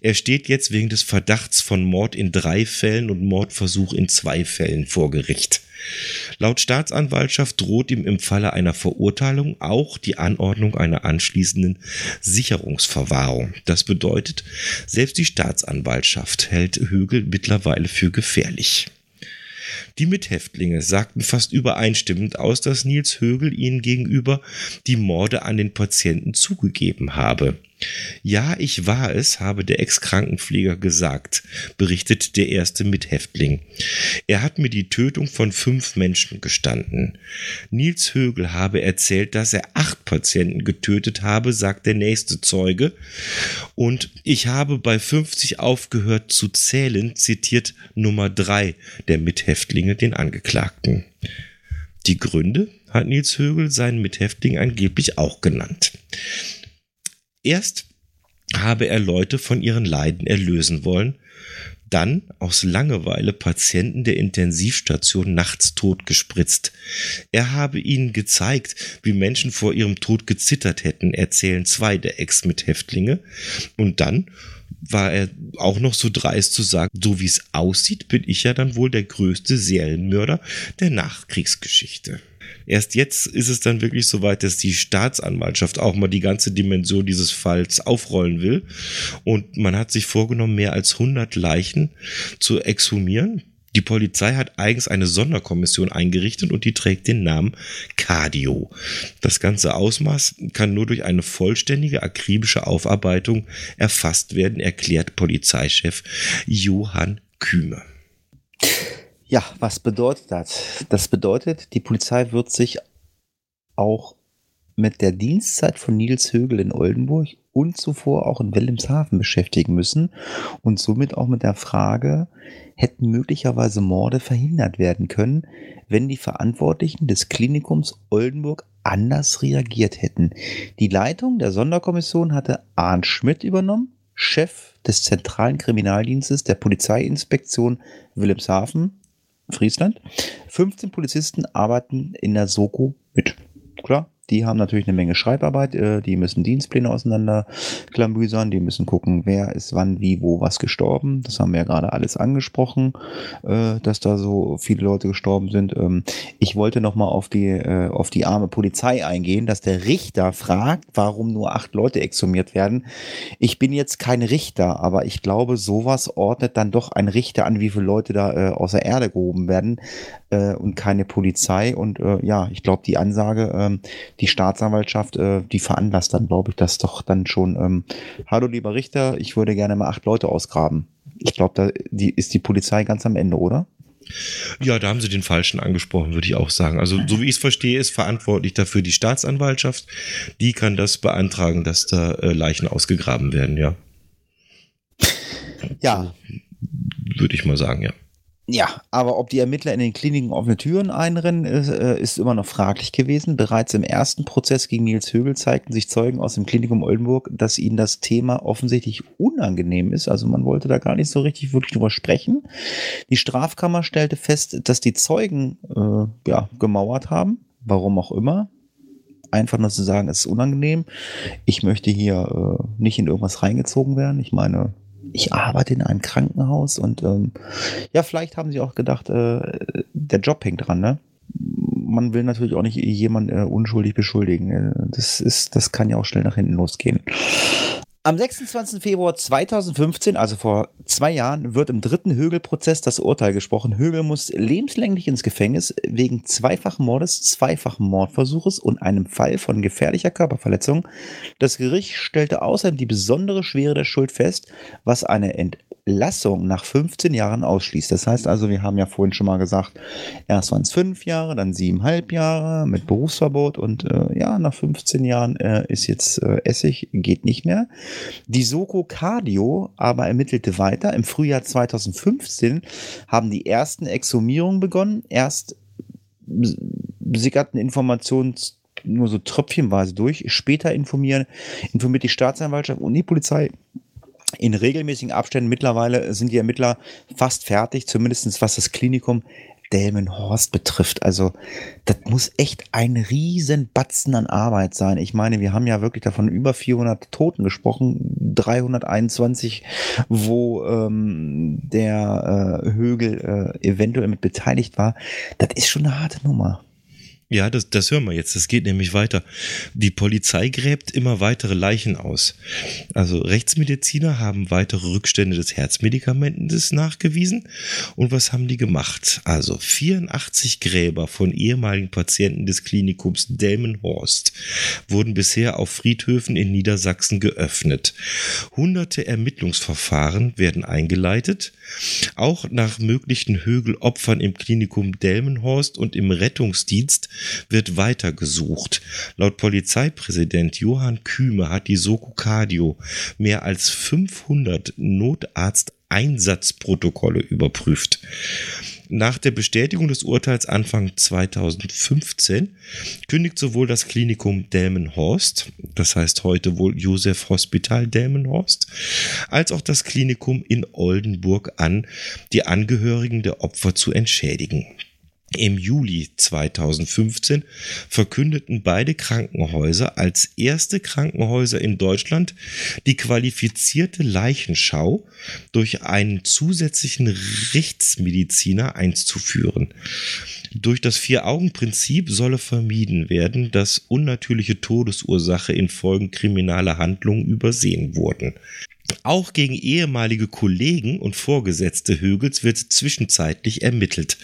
Er steht jetzt wegen des Verdachts von Mord in drei Fällen und Mordversuch in zwei Fällen vor Gericht. Laut Staatsanwaltschaft droht ihm im Falle einer Verurteilung auch die Anordnung einer anschließenden Sicherungsverwahrung. Das bedeutet, selbst die Staatsanwaltschaft hält Högel mittlerweile für gefährlich. Die Mithäftlinge sagten fast übereinstimmend aus, dass Nils Högel ihnen gegenüber die Morde an den Patienten zugegeben habe. Ja, ich war es, habe der Ex-Krankenpfleger gesagt, berichtet der erste Mithäftling. Er hat mir die Tötung von fünf Menschen gestanden. Nils Högel habe erzählt, dass er acht Patienten getötet habe, sagt der nächste Zeuge. Und ich habe bei 50 aufgehört zu zählen, zitiert Nummer drei der Mithäftlinge den Angeklagten. Die Gründe hat Nils Högel seinen Mithäftling angeblich auch genannt. Erst habe er Leute von ihren Leiden erlösen wollen, dann aus Langeweile Patienten der Intensivstation nachts totgespritzt. Er habe ihnen gezeigt, wie Menschen vor ihrem Tod gezittert hätten, erzählen zwei der Ex-Mithäftlinge. Und dann war er auch noch so dreist zu sagen, so wie es aussieht, bin ich ja dann wohl der größte Serienmörder der Nachkriegsgeschichte. Erst jetzt ist es dann wirklich so weit, dass die Staatsanwaltschaft auch mal die ganze Dimension dieses Falls aufrollen will. Und man hat sich vorgenommen, mehr als 100 Leichen zu exhumieren. Die Polizei hat eigens eine Sonderkommission eingerichtet und die trägt den Namen Cardio. Das ganze Ausmaß kann nur durch eine vollständige akribische Aufarbeitung erfasst werden, erklärt Polizeichef Johann Kühme. Ja, was bedeutet das? Das bedeutet, die Polizei wird sich auch mit der Dienstzeit von Nils Högel in Oldenburg und zuvor auch in Wilhelmshaven beschäftigen müssen und somit auch mit der Frage, hätten möglicherweise Morde verhindert werden können, wenn die Verantwortlichen des Klinikums Oldenburg anders reagiert hätten. Die Leitung der Sonderkommission hatte Arndt Schmidt übernommen, Chef des zentralen Kriminaldienstes der Polizeiinspektion Wilhelmshaven Friesland. 15 Polizisten arbeiten in der Soko mit. Klar, die haben natürlich eine Menge Schreibarbeit, äh, die müssen Dienstpläne auseinanderklamüsern, die müssen gucken, wer ist wann, wie, wo, was gestorben. Das haben wir ja gerade alles angesprochen, äh, dass da so viele Leute gestorben sind. Ähm, ich wollte nochmal auf die, äh, auf die arme Polizei eingehen, dass der Richter fragt, warum nur acht Leute exhumiert werden. Ich bin jetzt kein Richter, aber ich glaube, sowas ordnet dann doch ein Richter an, wie viele Leute da aus der Erde gehoben werden und keine Polizei. Und ja, ich glaube, die Ansage, ähm, die Staatsanwaltschaft, äh, die veranlasst dann, glaube ich, das doch dann schon, ähm, hallo lieber Richter, ich würde gerne mal acht Leute ausgraben. Ich glaube, da die, ist die Polizei ganz am Ende, oder? Ja, da haben sie den Falschen angesprochen, würde ich auch sagen. Also, so wie ich es verstehe, ist verantwortlich dafür die Staatsanwaltschaft. Die kann das beantragen, dass da äh, Leichen ausgegraben werden, ja. Ja. Würde ich mal sagen, ja. Ja, aber ob die Ermittler in den Kliniken offene Türen einrennen, ist, äh, ist, immer noch fraglich gewesen. Bereits im ersten Prozess gegen Nils Högel zeigten sich Zeugen aus dem Klinikum Oldenburg, dass ihnen das Thema offensichtlich unangenehm ist. Also man wollte da gar nicht so richtig wirklich drüber sprechen. Die Strafkammer stellte fest, dass die Zeugen äh, ja, gemauert haben, warum auch immer. Einfach nur zu sagen, es ist unangenehm. Ich möchte hier äh, nicht in irgendwas reingezogen werden. Ich meine, ich arbeite in einem Krankenhaus und ähm, ja, vielleicht haben sie auch gedacht, äh, der Job hängt dran, ne? Man will natürlich auch nicht jemanden äh, unschuldig beschuldigen. Äh, das ist, das kann ja auch schnell nach hinten losgehen. Am 26. Februar 2015, also vor zwei Jahren, wird im dritten Högel-Prozess das Urteil gesprochen. Högel muss lebenslänglich ins Gefängnis wegen zweifachen Mordes, zweifachen Mordversuches und einem Fall von gefährlicher Körperverletzung. Das Gericht stellte außerdem die besondere Schwere der Schuld fest, was eine Ent Entlassung nach 15 Jahren ausschließt. Das heißt also, wir haben ja vorhin schon mal gesagt, erst waren es fünf Jahre, dann siebeneinhalb Jahre mit Berufsverbot und äh, ja, nach 15 Jahren äh, ist jetzt äh, Essig, geht nicht mehr. Die Soko Cardio aber ermittelte weiter. Im Frühjahr 2015 haben die ersten Exhumierungen begonnen. Erst sickerten Informationen nur so tröpfchenweise durch. Später informieren, informiert die Staatsanwaltschaft und die Polizei in regelmäßigen Abständen. Mittlerweile sind die Ermittler fast fertig, zumindest was das Klinikum Delmenhorst betrifft. Also das muss echt ein riesen Batzen an Arbeit sein. Ich meine, wir haben ja wirklich davon über 400 Toten gesprochen, 321, wo ähm, der äh, Högel äh, eventuell mit beteiligt war. Das ist schon eine harte Nummer. Ja, das, das hören wir jetzt. Das geht nämlich weiter. Die Polizei gräbt immer weitere Leichen aus. Also Rechtsmediziner haben weitere Rückstände des Herzmedikamentes nachgewiesen. Und was haben die gemacht? Also 84 Gräber von ehemaligen Patienten des Klinikums Delmenhorst wurden bisher auf Friedhöfen in Niedersachsen geöffnet. Hunderte Ermittlungsverfahren werden eingeleitet. Auch nach möglichen Högelopfern im Klinikum Delmenhorst und im Rettungsdienst wird weiter gesucht. Laut Polizeipräsident Johann Kühme hat die Soko Cardio mehr als 500 Notarzt-Einsatzprotokolle überprüft. Nach der Bestätigung des Urteils Anfang 2015 kündigt sowohl das Klinikum Delmenhorst, das heißt heute wohl Josef Hospital Delmenhorst, als auch das Klinikum in Oldenburg an, die Angehörigen der Opfer zu entschädigen. Im Juli 2015 verkündeten beide Krankenhäuser als erste Krankenhäuser in Deutschland die qualifizierte Leichenschau durch einen zusätzlichen Rechtsmediziner einzuführen. Durch das Vier-Augen-Prinzip solle vermieden werden, dass unnatürliche Todesursache infolge krimineller Handlungen übersehen wurden. Auch gegen ehemalige Kollegen und Vorgesetzte Högels wird zwischenzeitlich ermittelt,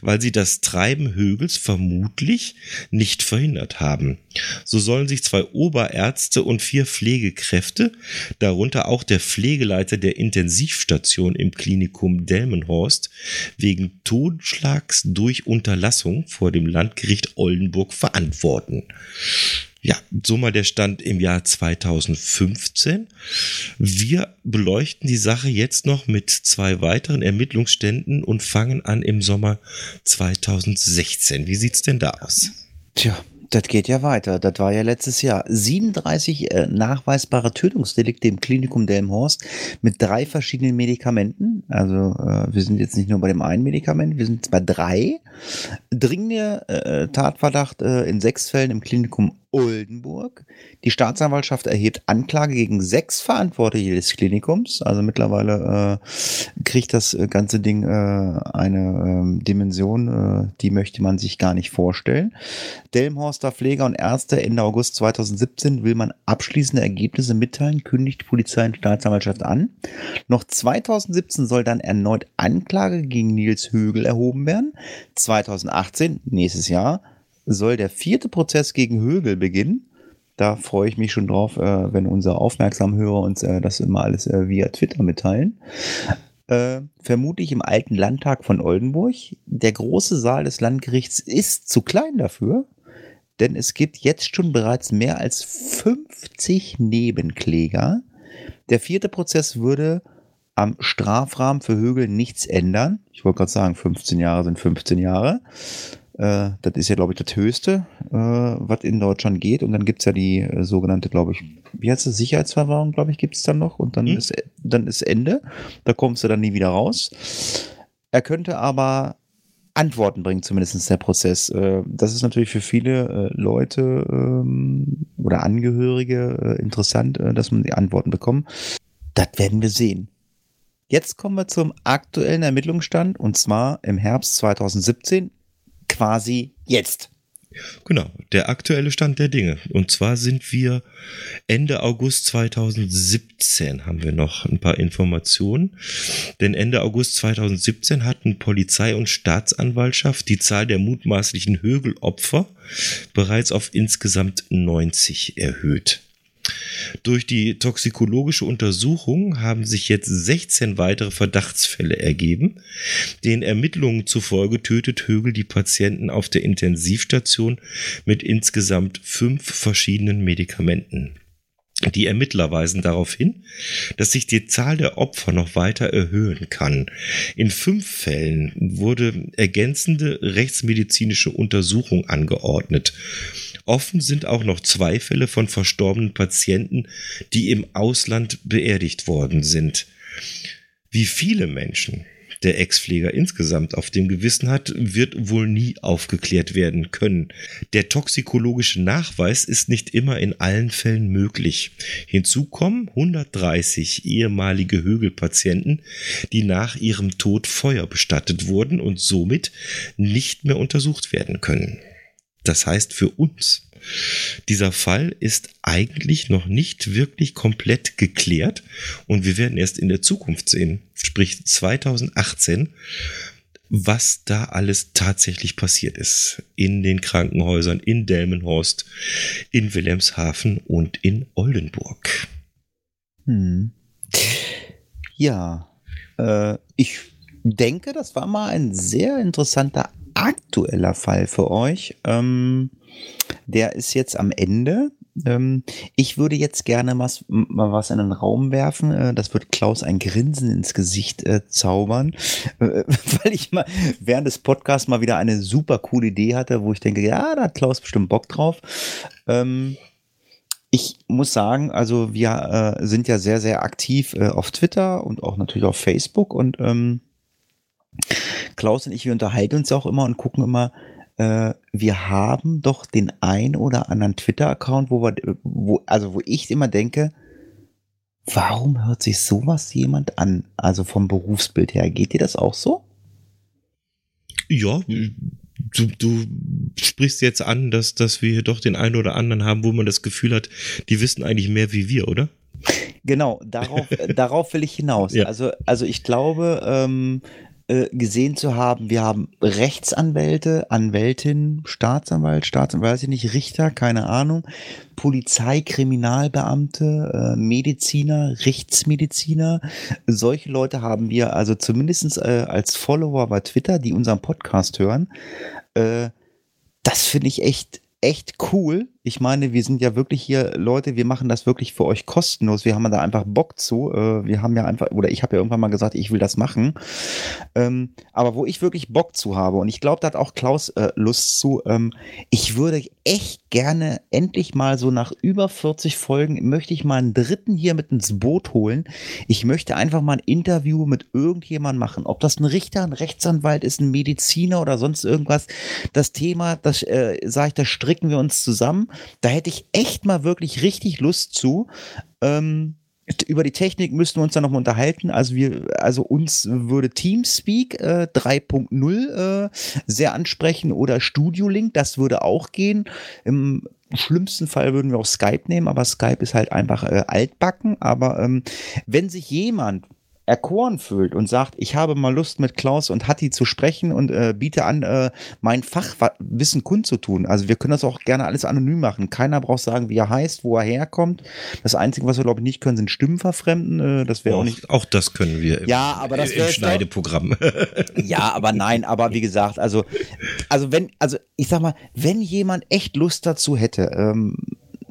weil sie das Treiben Högels vermutlich nicht verhindert haben. So sollen sich zwei Oberärzte und vier Pflegekräfte, darunter auch der Pflegeleiter der Intensivstation im Klinikum Delmenhorst, wegen Totschlags durch Unterlassung vor dem Landgericht Oldenburg verantworten. Ja, so mal der Stand im Jahr 2015. Wir beleuchten die Sache jetzt noch mit zwei weiteren Ermittlungsständen und fangen an im Sommer 2016. Wie sieht's denn da aus? Tja, das geht ja weiter. Das war ja letztes Jahr. 37 äh, nachweisbare Tötungsdelikte im Klinikum Delmhorst mit drei verschiedenen Medikamenten. Also äh, wir sind jetzt nicht nur bei dem einen Medikament, wir sind bei drei. Dringender äh, Tatverdacht äh, in sechs Fällen im Klinikum Oldenburg. Die Staatsanwaltschaft erhebt Anklage gegen sechs Verantwortliche des Klinikums. Also mittlerweile äh, kriegt das äh, ganze Ding äh, eine äh, Dimension, äh, die möchte man sich gar nicht vorstellen. Delmhorster Pfleger und Ärzte Ende August 2017 will man abschließende Ergebnisse mitteilen, kündigt Polizei und Staatsanwaltschaft an. Noch 2017 soll dann erneut Anklage gegen Nils Högel erhoben werden. 2018, nächstes Jahr, soll der vierte Prozess gegen Högel beginnen. Da freue ich mich schon drauf, äh, wenn unser Aufmerksamhörer uns äh, das immer alles äh, via Twitter mitteilen. Äh, vermutlich im alten Landtag von Oldenburg. Der große Saal des Landgerichts ist zu klein dafür, denn es gibt jetzt schon bereits mehr als 50 Nebenkläger. Der vierte Prozess würde am Strafrahmen für Högel nichts ändern. Ich wollte gerade sagen, 15 Jahre sind 15 Jahre. Äh, das ist ja, glaube ich, das Höchste, äh, was in Deutschland geht. Und dann gibt es ja die äh, sogenannte, glaube ich, wie heißt es, Sicherheitsverwahrung, glaube ich, gibt es dann noch. Und dann, hm. ist, dann ist Ende. Da kommst du dann nie wieder raus. Er könnte aber Antworten bringen, zumindest der Prozess. Äh, das ist natürlich für viele äh, Leute ähm, oder Angehörige interessant, dass man die Antworten bekommt. Das werden wir sehen. Jetzt kommen wir zum aktuellen Ermittlungsstand und zwar im Herbst 2017 quasi jetzt. Genau, der aktuelle Stand der Dinge. Und zwar sind wir Ende August 2017 haben wir noch ein paar Informationen. Denn Ende August 2017 hatten Polizei und Staatsanwaltschaft die Zahl der mutmaßlichen Högelopfer bereits auf insgesamt 90 erhöht. Durch die toxikologische Untersuchung haben sich jetzt 16 weitere Verdachtsfälle ergeben. Den Ermittlungen zufolge tötet Högel die Patienten auf der Intensivstation mit insgesamt fünf verschiedenen Medikamenten. Die Ermittler weisen darauf hin, dass sich die Zahl der Opfer noch weiter erhöhen kann. In fünf Fällen wurde ergänzende rechtsmedizinische Untersuchung angeordnet. Offen sind auch noch zwei Fälle von verstorbenen Patienten, die im Ausland beerdigt worden sind. Wie viele Menschen der Ex-Pfleger insgesamt auf dem Gewissen hat, wird wohl nie aufgeklärt werden können. Der toxikologische Nachweis ist nicht immer in allen Fällen möglich. Hinzu kommen 130 ehemalige Högelpatienten, die nach ihrem Tod Feuer bestattet wurden und somit nicht mehr untersucht werden können. Das heißt für uns dieser Fall ist eigentlich noch nicht wirklich komplett geklärt und wir werden erst in der Zukunft sehen, sprich 2018, was da alles tatsächlich passiert ist in den Krankenhäusern in Delmenhorst, in Wilhelmshaven und in Oldenburg. Hm. Ja, äh, ich denke, das war mal ein sehr interessanter aktueller Fall für euch. Ähm, der ist jetzt am Ende. Ähm, ich würde jetzt gerne was, mal was in den Raum werfen. Äh, das wird Klaus ein Grinsen ins Gesicht äh, zaubern, äh, weil ich mal während des Podcasts mal wieder eine super coole Idee hatte, wo ich denke, ja, da hat Klaus bestimmt Bock drauf. Ähm, ich muss sagen, also wir äh, sind ja sehr, sehr aktiv äh, auf Twitter und auch natürlich auf Facebook und ähm, Klaus und ich, wir unterhalten uns auch immer und gucken immer, äh, wir haben doch den ein oder anderen Twitter-Account, wo wir, wo, also wo ich immer denke, warum hört sich sowas jemand an? Also vom Berufsbild her, geht dir das auch so? Ja, du, du sprichst jetzt an, dass, dass wir hier doch den einen oder anderen haben, wo man das Gefühl hat, die wissen eigentlich mehr wie wir, oder? Genau, darauf, darauf will ich hinaus. Ja. Also, also ich glaube, ähm, äh, gesehen zu haben, wir haben Rechtsanwälte, Anwältin, Staatsanwalt, Staatsanwalt, weiß ich nicht, Richter, keine Ahnung, Polizei, Kriminalbeamte, äh, Mediziner, Rechtsmediziner. Solche Leute haben wir also zumindest äh, als Follower bei Twitter, die unseren Podcast hören. Äh, das finde ich echt echt cool. Ich meine, wir sind ja wirklich hier Leute, wir machen das wirklich für euch kostenlos. Wir haben da einfach Bock zu. Äh, wir haben ja einfach, oder ich habe ja irgendwann mal gesagt, ich will das machen. Ähm, aber wo ich wirklich Bock zu habe, und ich glaube, da hat auch Klaus äh, Lust zu, ähm, ich würde echt gerne endlich mal so nach über 40 Folgen, möchte ich mal einen dritten hier mit ins Boot holen. Ich möchte einfach mal ein Interview mit irgendjemandem machen. Ob das ein Richter, ein Rechtsanwalt ist, ein Mediziner oder sonst irgendwas. Das Thema, das äh, sage ich, das stricken wir uns zusammen. Da hätte ich echt mal wirklich richtig Lust zu. Ähm, über die Technik müssten wir uns dann noch mal unterhalten. Also wir, also uns würde Teamspeak äh, 3.0 äh, sehr ansprechen oder Studio Link, das würde auch gehen. Im schlimmsten Fall würden wir auch Skype nehmen, aber Skype ist halt einfach äh, altbacken. Aber ähm, wenn sich jemand erkoren fühlt und sagt, ich habe mal Lust mit Klaus und Hatti zu sprechen und äh, biete an, äh, mein Fachwissen kundzutun. Also wir können das auch gerne alles anonym machen. Keiner braucht sagen, wie er heißt, wo er herkommt. Das Einzige, was wir glaube ich nicht können, sind Stimmen verfremden. Äh, das wäre auch, auch, nicht. Auch das können wir. Im, ja, aber das im Schneideprogramm. ja, aber nein, aber wie gesagt, also also wenn also ich sag mal, wenn jemand echt Lust dazu hätte. Ähm,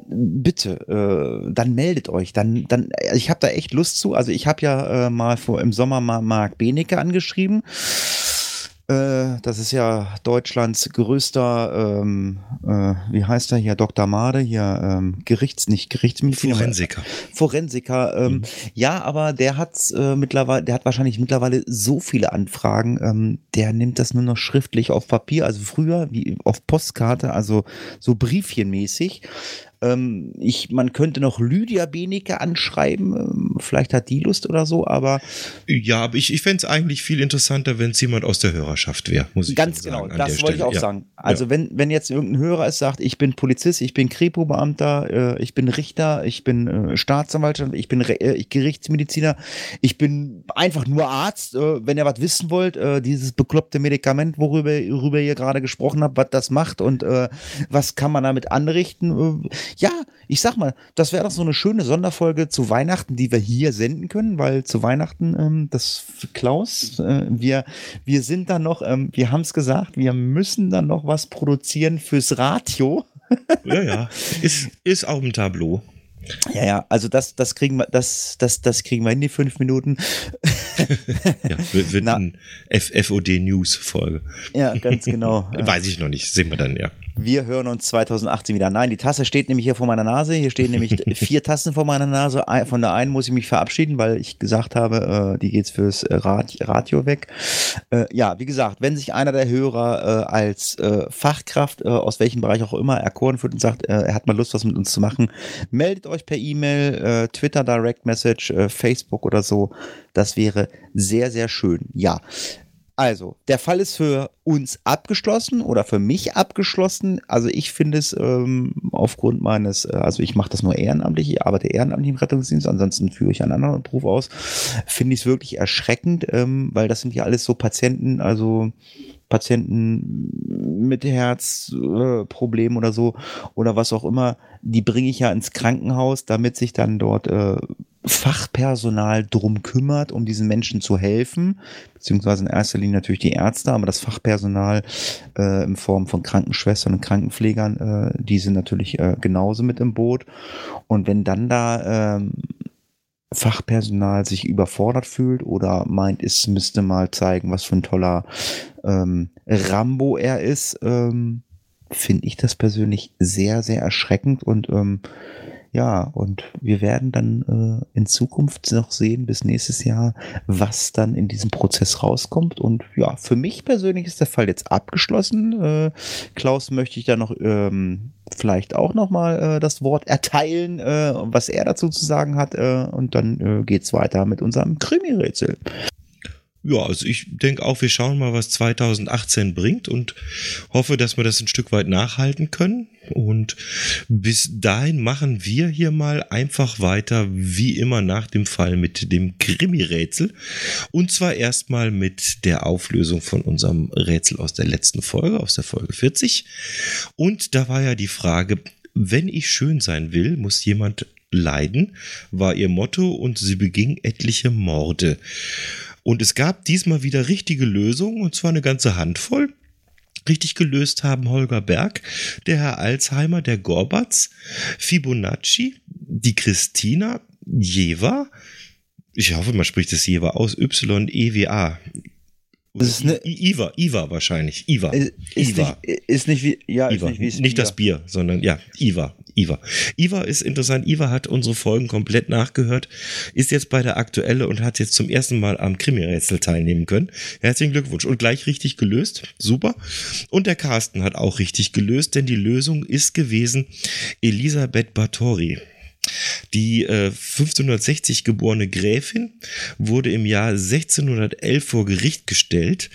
bitte, äh, dann meldet euch. Dann, dann, ich habe da echt Lust zu. Also ich habe ja äh, mal vor im Sommer mal Marc Benecke angeschrieben. Äh, das ist ja Deutschlands größter, ähm, äh, wie heißt er hier, Dr. Made, hier ähm, Gerichts, nicht Gerichtsmediziner. Forensiker. Forensiker. Ähm, mhm. Ja, aber der hat äh, mittlerweile, der hat wahrscheinlich mittlerweile so viele Anfragen, ähm, der nimmt das nur noch schriftlich auf Papier, also früher wie auf Postkarte, also so briefchenmäßig. Ähm, ich, man könnte noch Lydia Benecke anschreiben, ähm, vielleicht hat die Lust oder so, aber. Ja, aber ich, ich fände es eigentlich viel interessanter, wenn es jemand aus der Hörerschaft wäre, muss ich Ganz genau, sagen, das wollte ich auch ja. sagen. Also, ja. wenn, wenn jetzt irgendein Hörer ist, sagt, ich bin Polizist, ich bin Kripo-Beamter, äh, ich bin Richter, ich bin äh, Staatsanwalt, ich bin Re äh, Gerichtsmediziner, ich bin einfach nur Arzt, äh, wenn ihr was wissen wollt, äh, dieses bekloppte Medikament, worüber, worüber ihr gerade gesprochen habt, was das macht und äh, was kann man damit anrichten ja, ich sag mal, das wäre doch so eine schöne Sonderfolge zu Weihnachten, die wir hier senden können, weil zu Weihnachten, ähm, das Klaus, äh, wir, wir sind da noch, ähm, wir haben es gesagt, wir müssen dann noch was produzieren fürs Radio. ja, ja, ist, ist auf dem Tableau. Ja, ja, also das, das kriegen wir, das, das, das kriegen wir in die fünf Minuten. ja, wird Na, eine FOD News Folge. Ja, ganz genau. Weiß ich noch nicht, sehen wir dann, ja. Wir hören uns 2018 wieder. Nein, die Tasse steht nämlich hier vor meiner Nase. Hier stehen nämlich vier Tassen vor meiner Nase. Von der einen muss ich mich verabschieden, weil ich gesagt habe, äh, die geht's fürs äh, Radio weg. Äh, ja, wie gesagt, wenn sich einer der Hörer als Fachkraft, aus welchem Bereich auch immer, erkoren fühlt und sagt, er hat mal Lust, was mit uns zu machen, meldet euch per E-Mail, Twitter Direct Message, Facebook oder so. Das wäre sehr, sehr schön. Ja. Also, der Fall ist für uns abgeschlossen oder für mich abgeschlossen. Also ich finde es ähm, aufgrund meines, äh, also ich mache das nur ehrenamtlich, ich arbeite ehrenamtlich im Rettungsdienst, ansonsten führe ich einen anderen Beruf aus, finde ich es wirklich erschreckend, ähm, weil das sind ja alles so Patienten, also Patienten mit Herzproblemen äh, oder so oder was auch immer, die bringe ich ja ins Krankenhaus, damit sich dann dort äh, Fachpersonal drum kümmert, um diesen Menschen zu helfen, beziehungsweise in erster Linie natürlich die Ärzte, aber das Fachpersonal äh, in Form von Krankenschwestern und Krankenpflegern, äh, die sind natürlich äh, genauso mit im Boot. Und wenn dann da ähm, Fachpersonal sich überfordert fühlt oder meint, es müsste mal zeigen, was für ein toller ähm, Rambo er ist, ähm, finde ich das persönlich sehr, sehr erschreckend und ähm, ja, und wir werden dann äh, in Zukunft noch sehen, bis nächstes Jahr, was dann in diesem Prozess rauskommt. Und ja, für mich persönlich ist der Fall jetzt abgeschlossen. Äh, Klaus möchte ich da noch ähm, vielleicht auch noch mal äh, das Wort erteilen, äh, was er dazu zu sagen hat. Äh, und dann äh, es weiter mit unserem Krimi-Rätsel. Ja, also ich denke auch, wir schauen mal, was 2018 bringt und hoffe, dass wir das ein Stück weit nachhalten können. Und bis dahin machen wir hier mal einfach weiter, wie immer nach dem Fall mit dem Krimi-Rätsel. Und zwar erstmal mit der Auflösung von unserem Rätsel aus der letzten Folge, aus der Folge 40. Und da war ja die Frage, wenn ich schön sein will, muss jemand leiden, war ihr Motto und sie beging etliche Morde. Und es gab diesmal wieder richtige Lösungen, und zwar eine ganze Handvoll. Richtig gelöst haben Holger Berg, der Herr Alzheimer, der Gorbatz, Fibonacci, die Christina, Jeva, ich hoffe, man spricht das Jeva aus, Y-E-W-A. Ist eine, Iva, Iva wahrscheinlich. Iva. Ist, Iva. Nicht, ist nicht wie, ja, Iva. Ist nicht, wie nicht das Bier, sondern ja, Iva. Iva. Iva ist interessant. Iva hat unsere Folgen komplett nachgehört, ist jetzt bei der Aktuelle und hat jetzt zum ersten Mal am Krimi-Rätsel teilnehmen können. Herzlichen Glückwunsch. Und gleich richtig gelöst. Super. Und der Carsten hat auch richtig gelöst, denn die Lösung ist gewesen Elisabeth Bathory. Die äh, 1560 geborene Gräfin wurde im Jahr 1611 vor Gericht gestellt,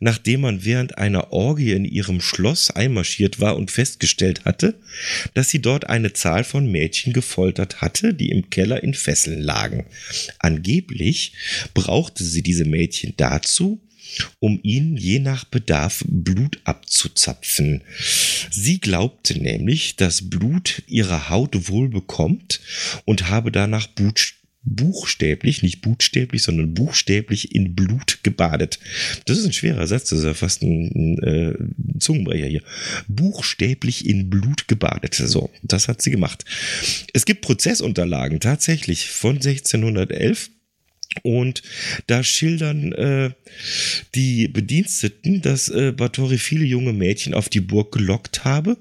nachdem man während einer Orgie in ihrem Schloss einmarschiert war und festgestellt hatte, dass sie dort eine Zahl von Mädchen gefoltert hatte, die im Keller in Fesseln lagen. Angeblich brauchte sie diese Mädchen dazu, um ihnen je nach Bedarf Blut abzuzapfen. Sie glaubte nämlich, dass Blut ihre Haut wohl bekommt und habe danach Blut buchstäblich, nicht buchstäblich, sondern buchstäblich in Blut gebadet. Das ist ein schwerer Satz, das ist ja fast ein, ein, äh, Zungenbrecher hier. Buchstäblich in Blut gebadet. So, das hat sie gemacht. Es gibt Prozessunterlagen tatsächlich von 1611 und da schildern äh, die Bediensteten, dass äh, Batori viele junge Mädchen auf die Burg gelockt habe,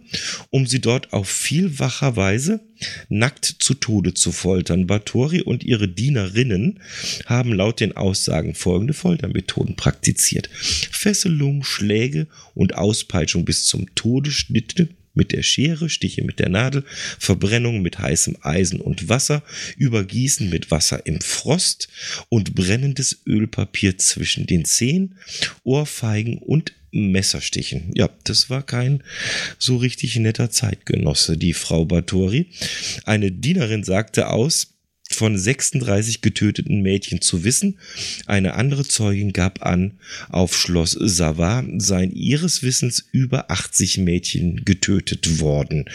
um sie dort auf vielfacher Weise nackt zu Tode zu foltern. Batori und ihre Dienerinnen haben laut den Aussagen folgende Foltermethoden praktiziert. Fesselung, Schläge und Auspeitschung bis zum Todesschnitte mit der Schere, Stiche mit der Nadel, Verbrennung mit heißem Eisen und Wasser, Übergießen mit Wasser im Frost und brennendes Ölpapier zwischen den Zehen, Ohrfeigen und Messerstichen. Ja, das war kein so richtig netter Zeitgenosse, die Frau Batori. Eine Dienerin sagte aus, von 36 getöteten Mädchen zu wissen. Eine andere Zeugin gab an, auf Schloss Savoy seien ihres Wissens über 80 Mädchen getötet worden.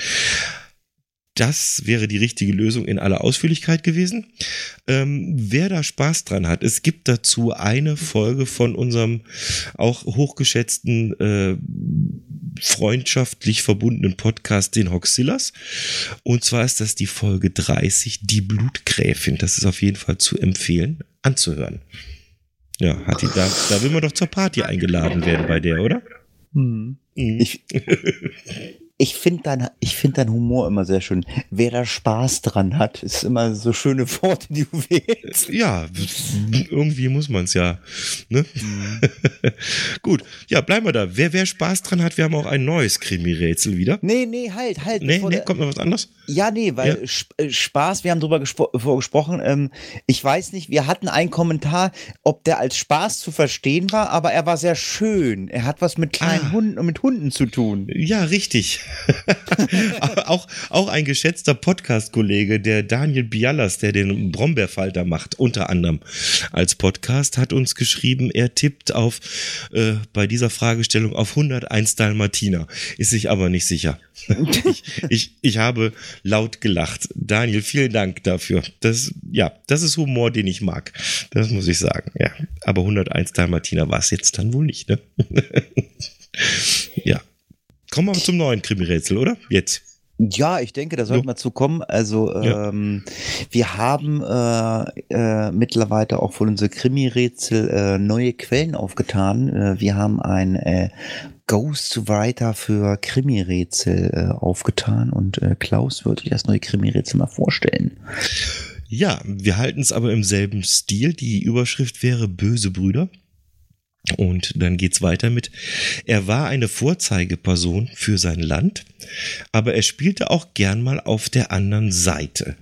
Das wäre die richtige Lösung in aller Ausführlichkeit gewesen. Ähm, wer da Spaß dran hat, es gibt dazu eine Folge von unserem auch hochgeschätzten, äh, freundschaftlich verbundenen Podcast, den Hoxillas. Und zwar ist das die Folge 30, die Blutgräfin. Das ist auf jeden Fall zu empfehlen, anzuhören. Ja, hat die, da, da will man doch zur Party eingeladen werden bei der, oder? Hm. Ich, ich finde dein, ich dein Humor immer sehr schön. Wer da Spaß dran hat, ist immer so schöne Worte, die du wählst. Ja, irgendwie muss man es ja. Ne? Mhm. Gut, ja, bleiben wir da. Wer, wer Spaß dran hat, wir haben auch ein neues Krimi-Rätsel wieder. Nee, nee, halt, halt. Nee, nee, kommt noch was anderes? Ja, nee, weil ja. Äh, Spaß, wir haben drüber gespro gesprochen. Ähm, ich weiß nicht, wir hatten einen Kommentar, ob der als Spaß zu verstehen war, aber er war sehr schön. Er hat was mit kleinen ah. Hunden und mit Hunden zu tun. Ja, richtig. auch, auch ein geschätzter Podcast-Kollege, der Daniel Bialas, der den Brombeerfalter macht, unter anderem als Podcast, hat uns geschrieben, er tippt auf äh, bei dieser Fragestellung auf 101 Dalmatiner, ist sich aber nicht sicher. ich, ich, ich habe laut gelacht. Daniel, vielen Dank dafür. Das, ja, das ist Humor, den ich mag. Das muss ich sagen. Ja, aber 101 Dalmatiner war es jetzt dann wohl nicht, ne? ja. Kommen wir zum neuen Krimi-Rätsel, oder? Jetzt. Ja, ich denke, da sollten wir zu kommen. Also ja. ähm, wir haben äh, äh, mittlerweile auch von unserem Krimi-Rätsel äh, neue Quellen aufgetan. Äh, wir haben ein äh, Ghostwriter für Krimi-Rätsel äh, aufgetan und äh, Klaus würde euch das neue Krimi-Rätsel mal vorstellen. Ja, wir halten es aber im selben Stil. Die Überschrift wäre Böse Brüder. Und dann geht's weiter mit, er war eine Vorzeigeperson für sein Land, aber er spielte auch gern mal auf der anderen Seite.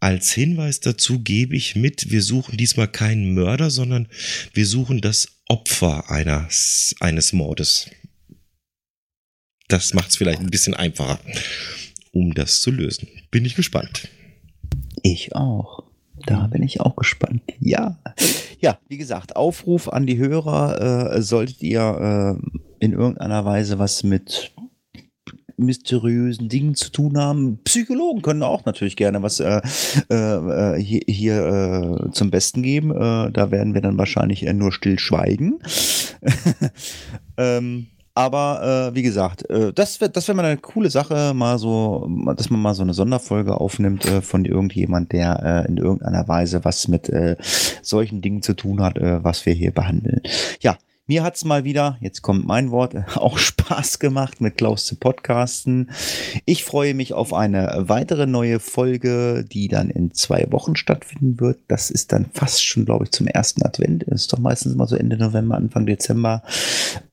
Als Hinweis dazu gebe ich mit, wir suchen diesmal keinen Mörder, sondern wir suchen das Opfer eines, eines Mordes. Das macht's vielleicht ein bisschen einfacher, um das zu lösen. Bin ich gespannt. Ich auch. Da bin ich auch gespannt. Ja. Ja, wie gesagt, Aufruf an die Hörer, äh, solltet ihr äh, in irgendeiner Weise was mit mysteriösen Dingen zu tun haben. Psychologen können auch natürlich gerne was äh, äh, hier, hier äh, zum Besten geben. Äh, da werden wir dann wahrscheinlich nur still schweigen. ähm, aber äh, wie gesagt, äh, das wäre das wär mal eine coole Sache, mal so, dass man mal so eine Sonderfolge aufnimmt äh, von irgendjemand, der äh, in irgendeiner Weise was mit äh, solchen Dingen zu tun hat, äh, was wir hier behandeln. Ja, mir hat's mal wieder, jetzt kommt mein Wort, auch Spaß gemacht, mit Klaus zu podcasten. Ich freue mich auf eine weitere neue Folge, die dann in zwei Wochen stattfinden wird. Das ist dann fast schon, glaube ich, zum ersten Advent. Das ist doch meistens immer so Ende November, Anfang Dezember.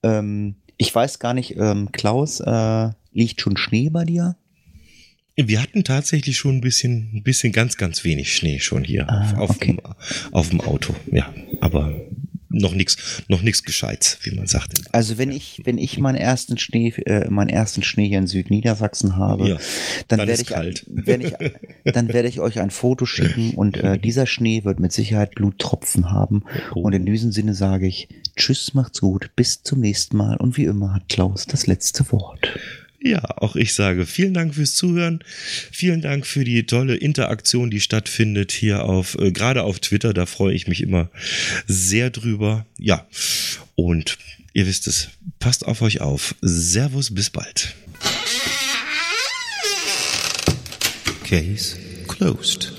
Ähm, ich weiß gar nicht, ähm, Klaus, äh, liegt schon Schnee bei dir? Wir hatten tatsächlich schon ein bisschen, ein bisschen ganz, ganz wenig Schnee schon hier ah, auf, okay. dem, auf dem Auto. Ja, aber noch nichts, noch nichts Gescheites, wie man sagt. Also wenn ich, wenn ich meinen ersten Schnee, äh, meinen ersten Schnee hier in Südniedersachsen habe, ja, dann, dann werde ich, kalt. Werd ich, dann werde ich euch ein Foto schicken und äh, dieser Schnee wird mit Sicherheit Bluttropfen haben. Oh. Und in diesem Sinne sage ich Tschüss, macht's gut, bis zum nächsten Mal und wie immer hat Klaus das letzte Wort. Ja, auch ich sage vielen Dank fürs Zuhören. Vielen Dank für die tolle Interaktion, die stattfindet hier auf, äh, gerade auf Twitter. Da freue ich mich immer sehr drüber. Ja, und ihr wisst es, passt auf euch auf. Servus, bis bald. Case closed.